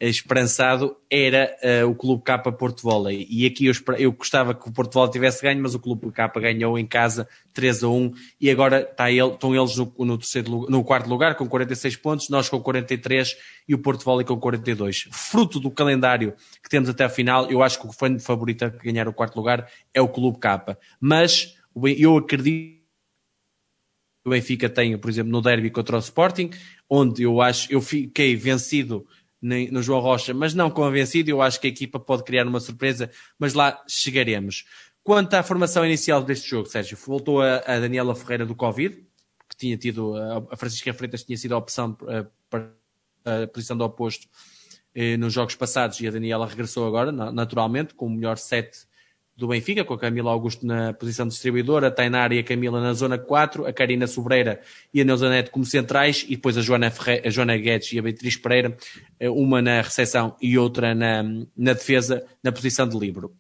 B: esperançado era uh, o Clube K Porto Volley. E aqui eu, eu gostava que o Porto Volley tivesse ganho, mas o Clube K ganhou em casa 3 a 1 e agora está ele, estão eles no, no, terceiro, no quarto lugar com 46 pontos, nós com 43 e o Porto Volley com 42. Fruto do calendário que temos até a final, eu acho que o fã favorito a ganhar o quarto lugar é o Clube K. Mas eu acredito o Benfica tem, por exemplo, no derby contra o Sporting, onde eu acho, eu fiquei vencido no João Rocha, mas não convencido. Eu acho que a equipa pode criar uma surpresa, mas lá chegaremos. Quanto à formação inicial deste jogo, Sérgio, voltou a, a Daniela Ferreira do Covid, que tinha tido, a Francisca Freitas tinha sido a opção eh, para a posição do oposto eh, nos jogos passados e a Daniela regressou agora, naturalmente, com o melhor set do Benfica, com a Camila Augusto na posição distribuidora, a Tainara e a Camila na zona 4, a Karina Sobreira e a Neuza Neto como centrais, e depois a Joana, Ferre, a Joana Guedes e a Beatriz Pereira, eh, uma na recepção e outra na, na defesa, na posição de livro.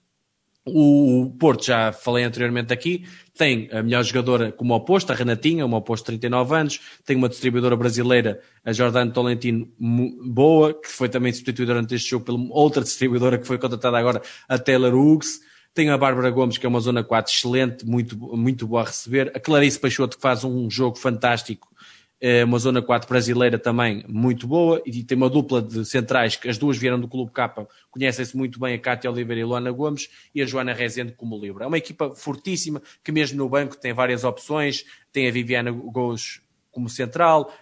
B: O Porto, já falei anteriormente aqui, tem a melhor jogadora como oposto, a Renatinha, uma oposto de 39 anos, tem uma distribuidora brasileira, a Jordana Tolentino, boa, que foi também substituída durante este jogo pela outra distribuidora que foi contratada agora, a Taylor Hughes, tem a Bárbara Gomes, que é uma zona 4 excelente, muito, muito boa a receber. A Clarice Peixoto, que faz um jogo fantástico é uma zona 4 brasileira também muito boa e tem uma dupla de centrais que as duas vieram do Clube Capa, conhecem-se muito bem a Cátia Oliveira e a Luana Gomes e a Joana Rezende como livre. É uma equipa fortíssima que mesmo no banco tem várias opções, tem a Viviana Gous como central,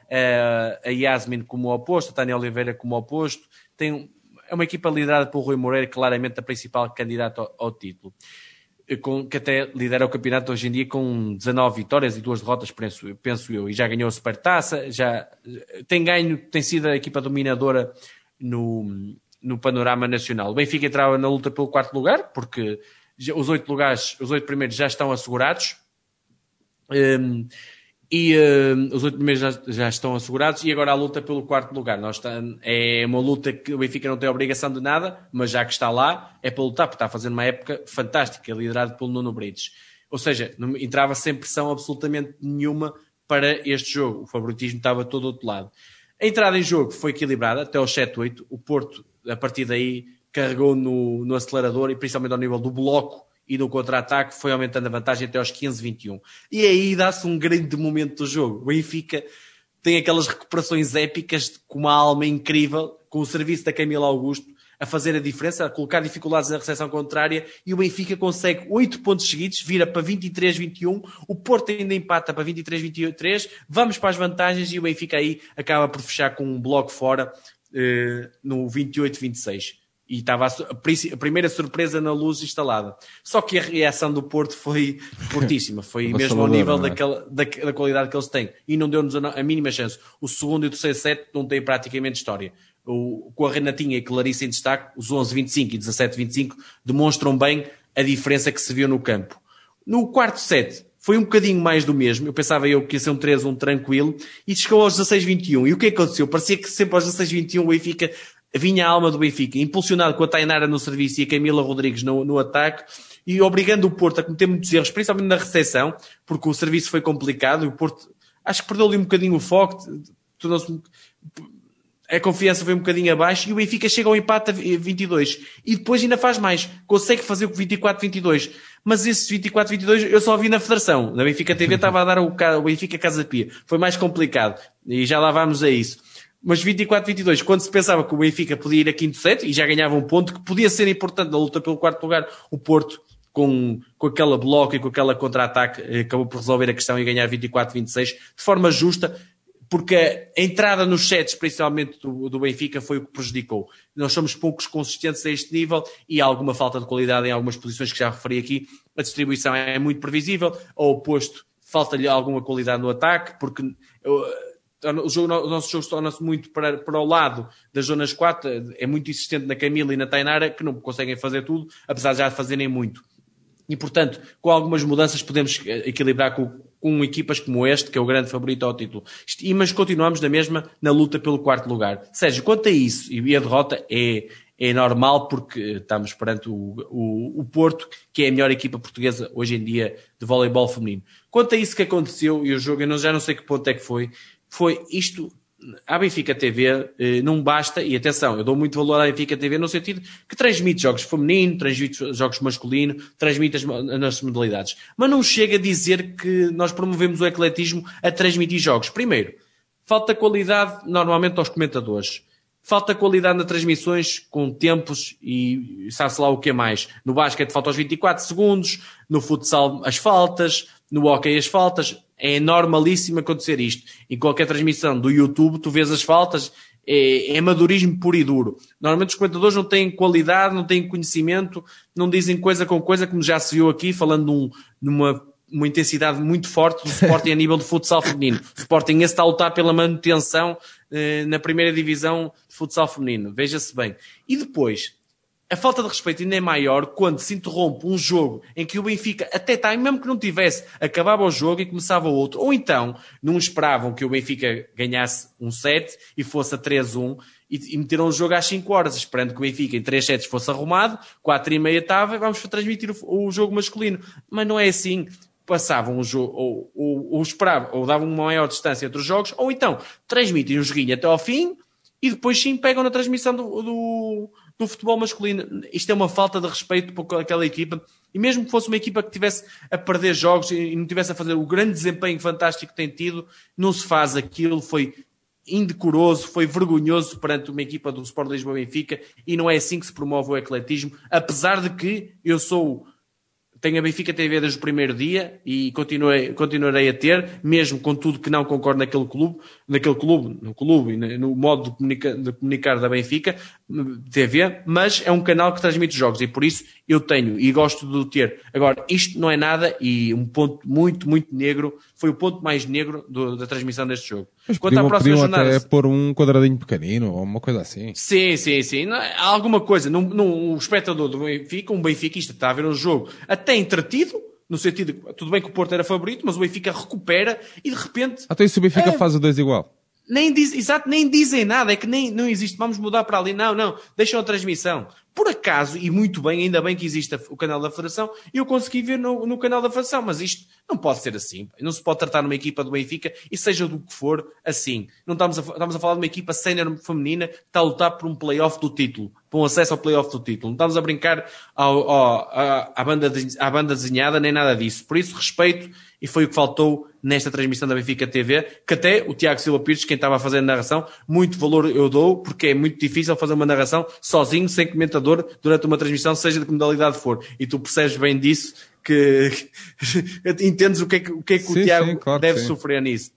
B: a Yasmin como oposto, a Tânia Oliveira como oposto, tem, é uma equipa liderada por Rui Moreira, claramente a principal candidata ao, ao título com, que até lidera o campeonato hoje em dia com 19 vitórias e duas derrotas, penso, penso eu, e já ganhou a Supertaça, já tem ganho, tem sido a equipa dominadora no, no panorama nacional. O Benfica entrava na luta pelo quarto lugar, porque os oito lugares, os oito primeiros já estão assegurados. Um, e uh, os oito primeiros já, já, estão assegurados e agora a luta pelo quarto lugar. Nós está, é uma luta que o Benfica não tem obrigação de nada, mas já que está lá, é para lutar, porque está fazer uma época fantástica, liderado pelo Nuno Brites. Ou seja, não, entrava sem pressão absolutamente nenhuma para este jogo. O favoritismo estava todo do outro lado. A entrada em jogo foi equilibrada até aos 7-8. O Porto, a partir daí, carregou no, no acelerador e principalmente ao nível do bloco e no contra-ataque foi aumentando a vantagem até aos 15-21. E aí dá-se um grande momento do jogo. O Benfica tem aquelas recuperações épicas com uma alma incrível, com o serviço da Camila Augusto a fazer a diferença, a colocar dificuldades na recepção contrária e o Benfica consegue 8 pontos seguidos, vira para 23-21, o Porto ainda empata para 23-23, vamos para as vantagens e o Benfica aí acaba por fechar com um bloco fora eh, no 28-26 e estava a, primeira surpresa na luz instalada. Só que a reação do Porto foi fortíssima, foi mesmo ao nível é? daquela, da, da, qualidade que eles têm e não deu-nos a, a, mínima chance. O segundo e o terceiro set não têm praticamente história. O, com a Renatinha e Clarice em destaque, os 11-25 e 17-25 demonstram bem a diferença que se viu no campo. No quarto set, foi um bocadinho mais do mesmo. Eu pensava eu que ia ser um 3-1 tranquilo e chegou aos 16-21. E o que aconteceu? Parecia que sempre aos 16-21 o Benfica vinha a alma do Benfica, impulsionado com a Tainara no serviço e a Camila Rodrigues no, no ataque, e obrigando o Porto a cometer muitos erros, principalmente na recepção, porque o serviço foi complicado, e o Porto, acho que perdeu ali um bocadinho o foco, tornou-se a confiança foi um bocadinho abaixo e o Benfica chega ao empate a 22 e depois ainda faz mais, consegue fazer o 24-22 mas esse 24-22 eu só vi na Federação, na Benfica TV estava a dar o, o Benfica Casa Pia, foi mais complicado e já lá vamos a isso mas 24-22, quando se pensava que o Benfica podia ir a quinto set e já ganhava um ponto que podia ser importante na luta pelo quarto lugar, o Porto, com, com aquela bloco e com aquela contra-ataque, eh, acabou por resolver a questão e ganhar 24-26 de forma justa, porque a entrada nos sets, principalmente do, do, Benfica, foi o que prejudicou. Nós somos poucos consistentes a este nível e há alguma falta de qualidade em algumas posições que já referi aqui. A distribuição é muito previsível, ao oposto, falta-lhe alguma qualidade no ataque, porque o, jogo, o nosso jogo torna-se muito para, para o lado das zonas 4, é muito insistente na Camila e na Tainara, que não conseguem fazer tudo, apesar de já fazerem muito. E, portanto, com algumas mudanças podemos equilibrar com, com equipas como este, que é o grande favorito ao título. E, mas continuamos na mesma, na luta pelo quarto lugar. Sérgio, quanto a isso, e a derrota é, é normal porque estamos perante o, o, o Porto, que é a melhor equipa portuguesa hoje em dia de voleibol feminino. Quanto a isso que aconteceu, e o jogo, eu já não sei que ponto é que foi, foi isto. A Benfica TV eh, não basta, e atenção, eu dou muito valor à Benfica TV no sentido que transmite jogos feminino, transmite jogos masculino, transmite as, as modalidades. Mas não chega a dizer que nós promovemos o ecletismo a transmitir jogos. Primeiro, falta qualidade normalmente aos comentadores. Falta qualidade nas transmissões com tempos e sabe-se lá o que é mais. No basquete falta os 24 segundos, no futsal as faltas, no hockey as faltas é normalíssimo acontecer isto. Em qualquer transmissão do YouTube, tu vês as faltas, é, é madurismo puro e duro. Normalmente os comentadores não têm qualidade, não têm conhecimento, não dizem coisa com coisa, como já se viu aqui, falando num, numa uma intensidade muito forte do Sporting a nível de futsal feminino. O Sporting está a lutar pela manutenção eh, na primeira divisão de futsal feminino. Veja-se bem. E depois, a falta de respeito ainda é maior quando se interrompe um jogo em que o Benfica, até está, mesmo que não tivesse, acabava o jogo e começava outro. Ou então, não esperavam que o Benfica ganhasse um set e fosse a 3-1 e, e meteram o jogo às 5 horas, esperando que o Benfica em 3 sets fosse arrumado, 4 e meia estava vamos transmitir o, o, jogo masculino. Mas não é assim. Passavam o jogo, ou, ou, ou esperavam, ou davam uma maior distância entre os jogos, ou então transmitem o joguinho até ao fim e depois sim pegam na transmissão do, do no futebol masculino. Isto é uma falta de respeito por aquela equipa. E mesmo que fosse uma equipa que tivesse a perder jogos e não tivesse a fazer o grande desempenho fantástico que tem tido, não se faz aquilo. Foi indecoroso, foi vergonhoso perante uma equipa do Sport Lisboa Benfica e não é assim que se promove o ecletismo, apesar de que eu sou tenho a Benfica TV desde o primeiro dia e continuei, continuarei a ter, mesmo com tudo que não concordo naquele clube, naquele clube, no clube e no modo de, de comunicar da Benfica TV, mas é um canal que transmite jogos e por isso eu tenho e gosto de ter. Agora, isto não é nada e um ponto muito, muito negro, foi o ponto mais negro do, da transmissão deste jogo.
A: Mas Quanto podiam, à próxima jornada. até pôr um quadradinho pequenino ou uma coisa assim.
B: Sim, sim, sim. Não, alguma coisa. Num, num, o espectador do Benfica, um benfiquista, está a ver um jogo até entretido, no sentido de, tudo bem que o Porto era favorito, mas o Benfica recupera e de repente.
A: Até isso o Benfica é, faz o 2 igual.
B: Nem diz, exato, nem dizem nada, é que nem, não existe, vamos mudar para ali. Não, não, deixam a transmissão. Por acaso, e muito bem, ainda bem que existe o canal da Federação, eu consegui ver no, no canal da Federação, mas isto não pode ser assim. Não se pode tratar numa equipa do Benfica, e seja do que for, assim. Não estamos a, estamos a falar de uma equipa sénior feminina que está a lutar por um playoff do título, por um acesso ao playoff do título. Não estamos a brincar ao, ao, à, à, banda, à banda desenhada, nem nada disso. Por isso, respeito, e foi o que faltou nesta transmissão da Benfica TV, que até o Tiago Silva Pires, quem estava a fazer a narração, muito valor eu dou, porque é muito difícil fazer uma narração sozinho, sem comentador, durante uma transmissão, seja de que modalidade for. E tu percebes bem disso, que entendes o que é que o, que é que sim, o Tiago sim, claro deve sofrer nisso.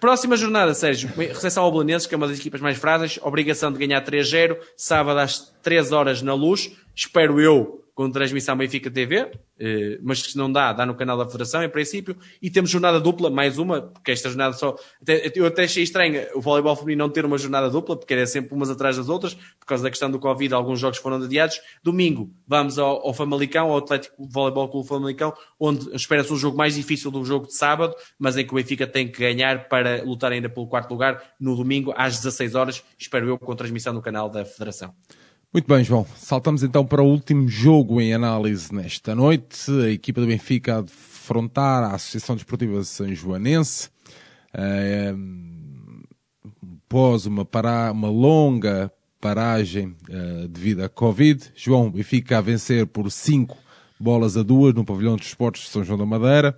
B: Próxima jornada, Sérgio. Recepção ao Belenenses, que é uma das equipas mais frágeis. Obrigação de ganhar 3-0. Sábado às 3 horas na luz. Espero eu com transmissão Benfica TV, eh, mas se não dá, dá no canal da Federação, em princípio, e temos jornada dupla, mais uma, porque esta jornada só. eu até achei estranho o voleibol feminino não ter uma jornada dupla, porque era sempre umas atrás das outras, por causa da questão do Covid, alguns jogos foram adiados. Domingo, vamos ao, ao Famalicão, ao Atlético Voleibol Clube Famalicão, onde espera-se um jogo mais difícil do jogo de sábado, mas em que o Benfica tem que ganhar para lutar ainda pelo quarto lugar no domingo, às 16 horas, espero eu, com transmissão no canal da Federação.
A: Muito bem, João. Saltamos então para o último jogo em análise nesta noite. A equipa do Benfica a defrontar a Associação Desportiva São Joanense. Uh, após uma, para... uma longa paragem uh, devido à Covid, João Benfica a vencer por 5 bolas a duas no pavilhão dos esportes de São João da Madeira,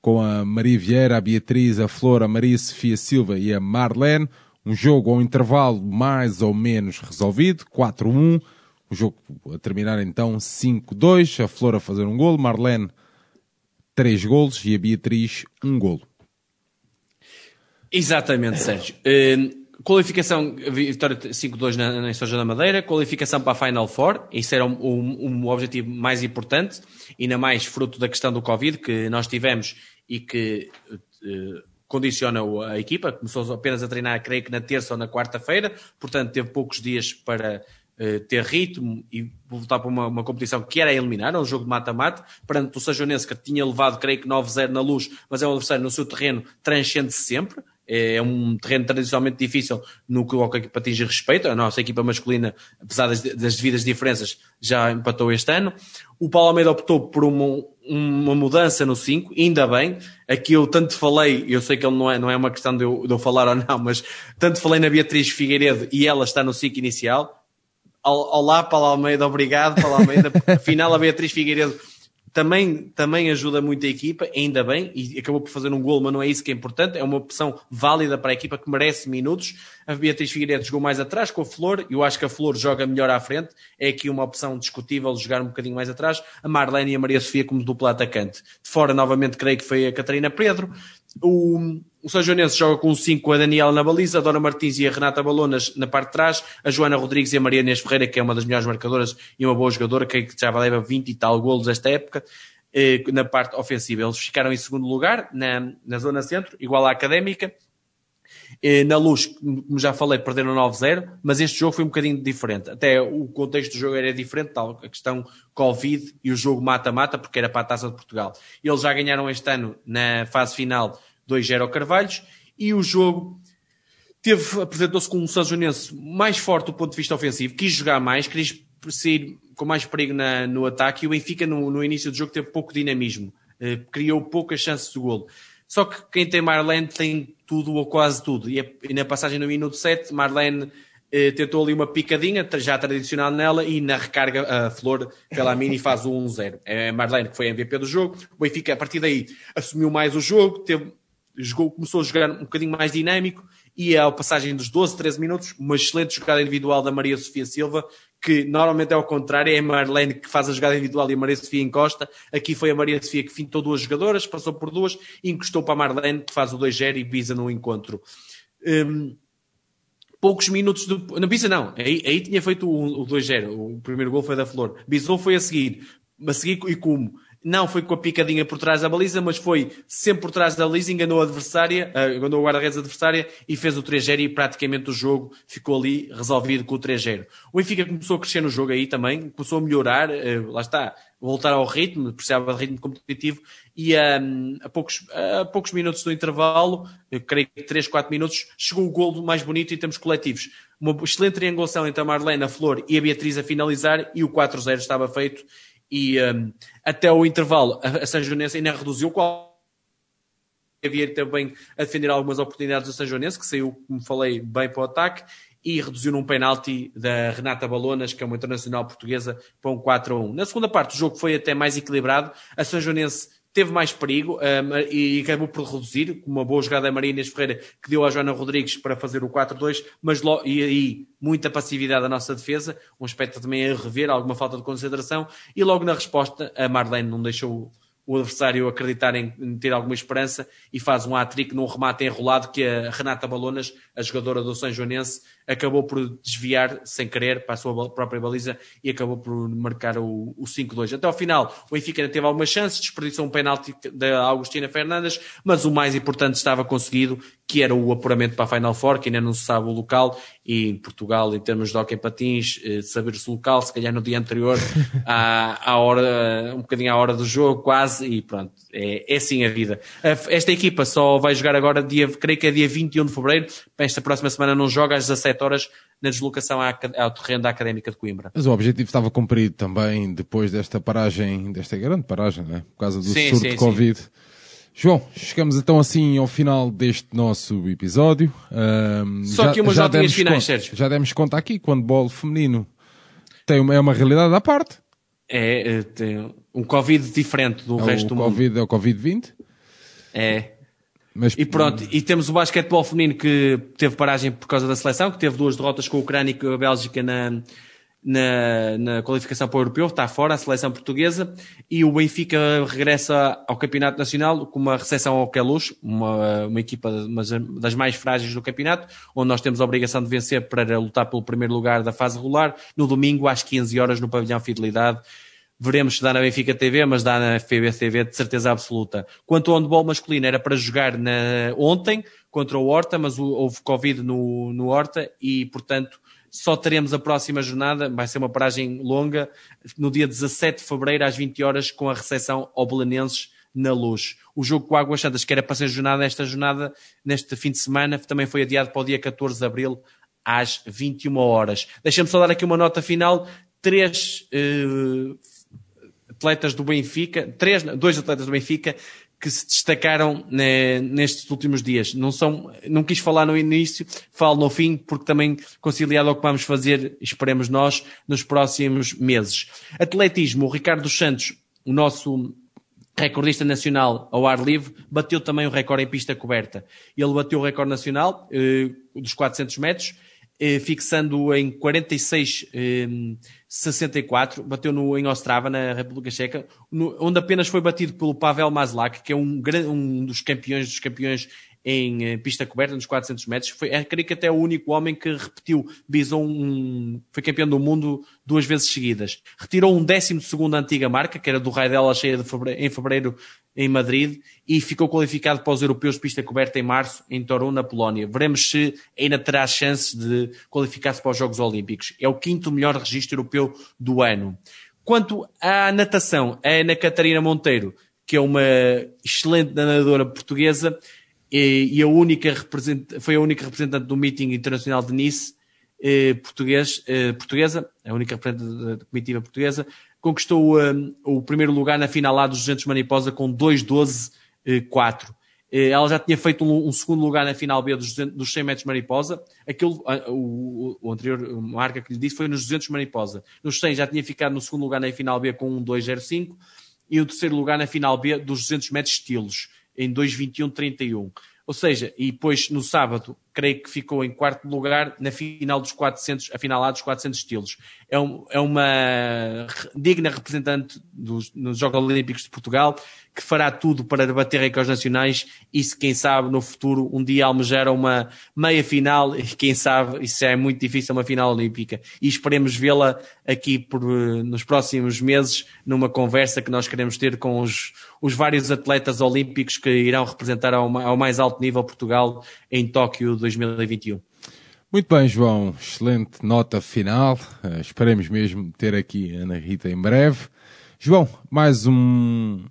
A: com a Maria Vieira, a Beatriz, a Flor, a Maria Sofia Silva e a Marlene. Um jogo ao intervalo mais ou menos resolvido, 4-1. O jogo a terminar então 5-2. A Flor a fazer um golo, Marlene 3 golos e a Beatriz um golo.
B: Exatamente, Sérgio. Uh, qualificação, vitória 5-2 na, na Soja da Madeira, qualificação para a Final Four, isso era um, um, um, objetivo mais importante, ainda mais fruto da questão do Covid que nós tivemos e que uh, condiciona a equipa, começou apenas a treinar, creio que na terça ou na quarta-feira, portanto teve poucos dias para uh, ter ritmo e voltar para uma, uma, competição que era eliminar, um jogo de mata-mata, perante o Sajonense que tinha levado, creio que 9-0 na luz, mas é um adversário no seu terreno, transcende-se sempre, é um terreno tradicionalmente difícil no que a equipa atinge respeito. A nossa equipa masculina, apesar das, das devidas diferenças, já empatou este ano. O Paulo Almeida optou por uma, uma mudança no 5, ainda bem. Aqui eu tanto falei, eu sei que ele não é, não é uma questão de eu, de eu falar ou não, mas tanto falei na Beatriz Figueiredo e ela está no 5 inicial. Olá, Paulo Almeida, obrigado, Paulo Almeida. Afinal, a Beatriz Figueiredo também, também ajuda muito a equipa, ainda bem, e acabou por fazer um gol, mas não é isso que é importante, é uma opção válida para a equipa que merece minutos. A Beatriz Figueiredo jogou mais atrás com a Flor, eu acho que a Flor joga melhor à frente, é aqui uma opção discutível jogar um bocadinho mais atrás. A Marlene e a Maria Sofia como dupla atacante. De fora, novamente, creio que foi a Catarina Pedro. O, o São Joanense joga com 5 com a Daniela na baliza, a Dona Martins e a Renata Balonas na parte de trás, a Joana Rodrigues e a Maria Inês Ferreira, que é uma das melhores marcadoras e uma boa jogadora, que já leva 20 e tal golos esta época, eh, na parte ofensiva. Eles ficaram em segundo lugar, na, na zona centro, igual à Académica. Eh, na luz, como já falei, perderam 9-0, mas este jogo foi um bocadinho diferente. Até o contexto do jogo era diferente, tal, a questão Covid e o jogo mata-mata, porque era para a Taça de Portugal. Eles já ganharam este ano na fase final 2-0 ao Carvalhos e o jogo teve, apresentou-se com um Sanjonense mais forte do ponto de vista ofensivo, quis jogar mais, quis sair com mais perigo na, no ataque e o Benfica no, no, início do jogo teve pouco dinamismo, eh, criou poucas chances de golo. Só que quem tem Marlene tem tudo ou quase tudo. E, e na passagem no minuto 7, Marlene eh, tentou ali uma picadinha, já tradicional nela, e na recarga a Flor pela Mini faz o 1-0. É Marlene que foi MVP do jogo. O Benfica, a partir daí, assumiu mais o jogo, teve, jogou, começou a jogar um bocadinho mais dinâmico, e ao passagem dos 12, 13 minutos, uma excelente jogada individual da Maria Sofia Silva, que normalmente é ao contrário, é a Marlene que faz a jogada individual e a Maria Sofia encosta. Aqui foi a Maria Sofia que fintou duas jogadoras, passou por duas e encostou para a Marlene, que faz o 2-0 e visa no encontro. Um, poucos minutos do. Não, Bisa não, aí, aí tinha feito o, o 2-0, o primeiro gol foi da Flor. Bisou foi a seguir, a seguir e como? Não foi com a picadinha por trás da baliza, mas foi sempre por trás da baliza, enganou a adversária, uh, enganou o guarda-redes adversária e fez o 3-0 e praticamente o jogo ficou ali resolvido com o 3-0. O Benfica começou a crescer no jogo aí também, começou a melhorar, uh, lá está, voltar ao ritmo, precisava de ritmo competitivo e um, a, poucos, a poucos minutos do intervalo, creio que 3, 4 minutos, chegou o gol mais bonito em termos coletivos. Uma excelente triangulação entre a Marlene, a Flor e a Beatriz a finalizar e o 4-0 estava feito e um, até o intervalo a, a São Joanense ainda reduziu qual havia também a defender algumas oportunidades do São Joanense, que saiu, como falei, bem para o ataque, e reduziu num penalti da Renata Balonas, que é uma internacional portuguesa, para um 4 a 1. Na segunda parte, o jogo foi até mais equilibrado. A São Joanense teve mais perigo um, e acabou por reduzir, com uma boa jogada da Maria Inês Ferreira, que deu a Joana Rodrigues para fazer o 4-2, mas e aí muita passividade da nossa defesa, um aspecto também a rever, alguma falta de concentração, e logo na resposta a Marlene não deixou o adversário acreditar em, em ter alguma esperança e faz um hat-trick num remate enrolado que a Renata Balonas, a jogadora do São Joanense, acabou por desviar sem querer para a sua própria baliza e acabou por marcar o, o 5-2. Até ao final, o Benfica teve algumas chances, desperdiçou um penalti da Augustina Fernandes, mas o mais importante estava conseguido, que era o apuramento para a Final Four, que ainda não se sabe o local, e em Portugal, em termos de hockey patins, eh, saber-se o local, se calhar no dia anterior, à, à hora, um bocadinho à hora do jogo, quase, e pronto, é, é assim a vida. Esta equipa só vai jogar agora, dia, creio que é dia 21 de Fevereiro, esta próxima semana não joga às 17 horas na deslocação ao terreno da Académica de Coimbra.
A: Mas o objetivo estava cumprido também depois desta paragem, desta grande paragem, né? por causa do sim, surto sim, de Covid. Sim. João, chegamos então assim ao final deste nosso episódio. Um,
B: Só já, que umas notinhas finais, Sérgio.
A: Já demos conta aqui, quando o bolo feminino tem uma, é uma realidade à parte.
B: É, é tem um Covid diferente do
A: é
B: resto do
A: COVID,
B: mundo.
A: É o Covid-20?
B: É. Mas... E pronto, e temos o basquetebol feminino que teve paragem por causa da seleção, que teve duas derrotas com a Ucrânia e com a Bélgica na, na, na qualificação para o europeu, está fora a seleção portuguesa, e o Benfica regressa ao Campeonato Nacional com uma recepção ao Queluz, uma, uma equipa das mais frágeis do campeonato, onde nós temos a obrigação de vencer para lutar pelo primeiro lugar da fase regular, no domingo às 15 horas no pavilhão Fidelidade. Veremos se dá na Benfica TV, mas dá na FB TV de certeza absoluta. Quanto ao handball masculino, era para jogar na, ontem contra o Horta, mas houve Covid no, no Horta e, portanto, só teremos a próxima jornada, vai ser uma paragem longa, no dia 17 de fevereiro, às 20 horas, com a recepção ao Belenenses na Luz. O jogo com Águas Santas, que era para ser jornada esta jornada, neste fim de semana, também foi adiado para o dia 14 de abril, às 21 horas. Deixa-me só dar aqui uma nota final. Três uh, atletas do Benfica, três, dois atletas do Benfica que se destacaram né, nestes últimos dias. Não são, não quis falar no início, falo no fim, porque também conciliado ao que vamos fazer, esperemos nós, nos próximos meses. Atletismo, o Ricardo Santos, o nosso recordista nacional ao ar livre, bateu também o recorde em pista coberta. Ele bateu o recorde nacional eh, dos 400 metros, fixando em 46 eh, 64, bateu no, em Ostrava, na República Checa, no, onde apenas foi batido pelo Pavel Maslak, que é um, um dos campeões dos campeões em eh, pista coberta nos 400 metros. Foi, é, creio que até o único homem que repetiu, bisou um, foi campeão do mundo duas vezes seguidas. Retirou um décimo segundo antiga marca, que era do raio dela cheia fevereiro, em fevereiro em Madrid, e ficou qualificado para os europeus de pista coberta em março, em Torun, na Polónia. Veremos se ainda terá chances de qualificar-se para os Jogos Olímpicos. É o quinto melhor registro europeu do ano. Quanto à natação, a Ana Catarina Monteiro, que é uma excelente nadadora portuguesa, e, a única foi a única representante do meeting internacional de Nice eh, português, eh, portuguesa, a única representante da comitiva portuguesa, conquistou um, o primeiro lugar na final lá dos 200 Mariposa com 2-12-4. Eh, ela já tinha feito um, um segundo lugar na final B dos, dos 100 metros mariposa. Aquilo, o, o, anterior marca que lhe disse foi nos 200 mariposa. Nos 100 já tinha ficado no segundo lugar na final B com um 2,05 e o terceiro lugar na final B dos 200 metros estilos em 2,21,31. Ou seja, e depois no sábado, creio que ficou em quarto lugar na final dos 400, a final dos 400 estilos. É, um, é uma digna representante dos, nos Jogos Olímpicos de Portugal que fará tudo para debater recordes nacionais e se quem sabe no futuro um dia almejar uma meia final e quem sabe isso é muito difícil uma final olímpica e esperemos vê-la aqui por, nos próximos meses numa conversa que nós queremos ter com os, os vários atletas olímpicos que irão representar ao, ao mais alto nível Portugal em Tóquio 2021.
A: Muito bem, João. Excelente nota final. Uh, esperemos mesmo ter aqui a Ana Rita em breve. João, mais um,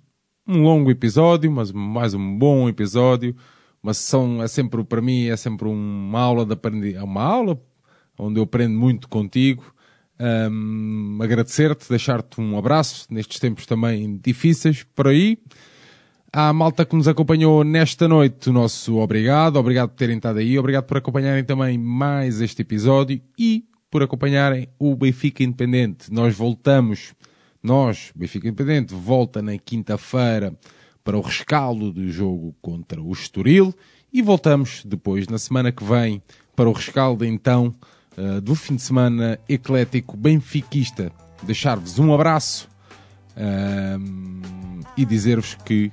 A: um longo episódio, mas mais um bom episódio. Uma sessão é sempre, para mim, é sempre uma aula de aprender, é uma aula onde eu aprendo muito contigo. Um, agradecer-te, deixar-te um abraço nestes tempos também difíceis por aí. À malta que nos acompanhou nesta noite, o nosso obrigado. Obrigado por terem estado aí. Obrigado por acompanharem também mais este episódio e por acompanharem o Benfica Independente. Nós voltamos nós, Benfica Independente, volta na quinta-feira para o rescaldo do jogo contra o Estoril e voltamos depois na semana que vem para o rescaldo então uh, do fim de semana eclético benfiquista. Deixar-vos um abraço uh, e dizer-vos que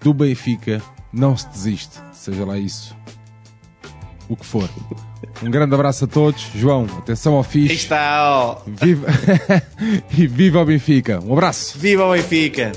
A: do Benfica não se desiste, seja lá isso o que for. Um grande abraço a todos. João, atenção ao fixe.
B: Está, ó.
A: Viva... e viva o Benfica. Um abraço.
B: Viva o Benfica.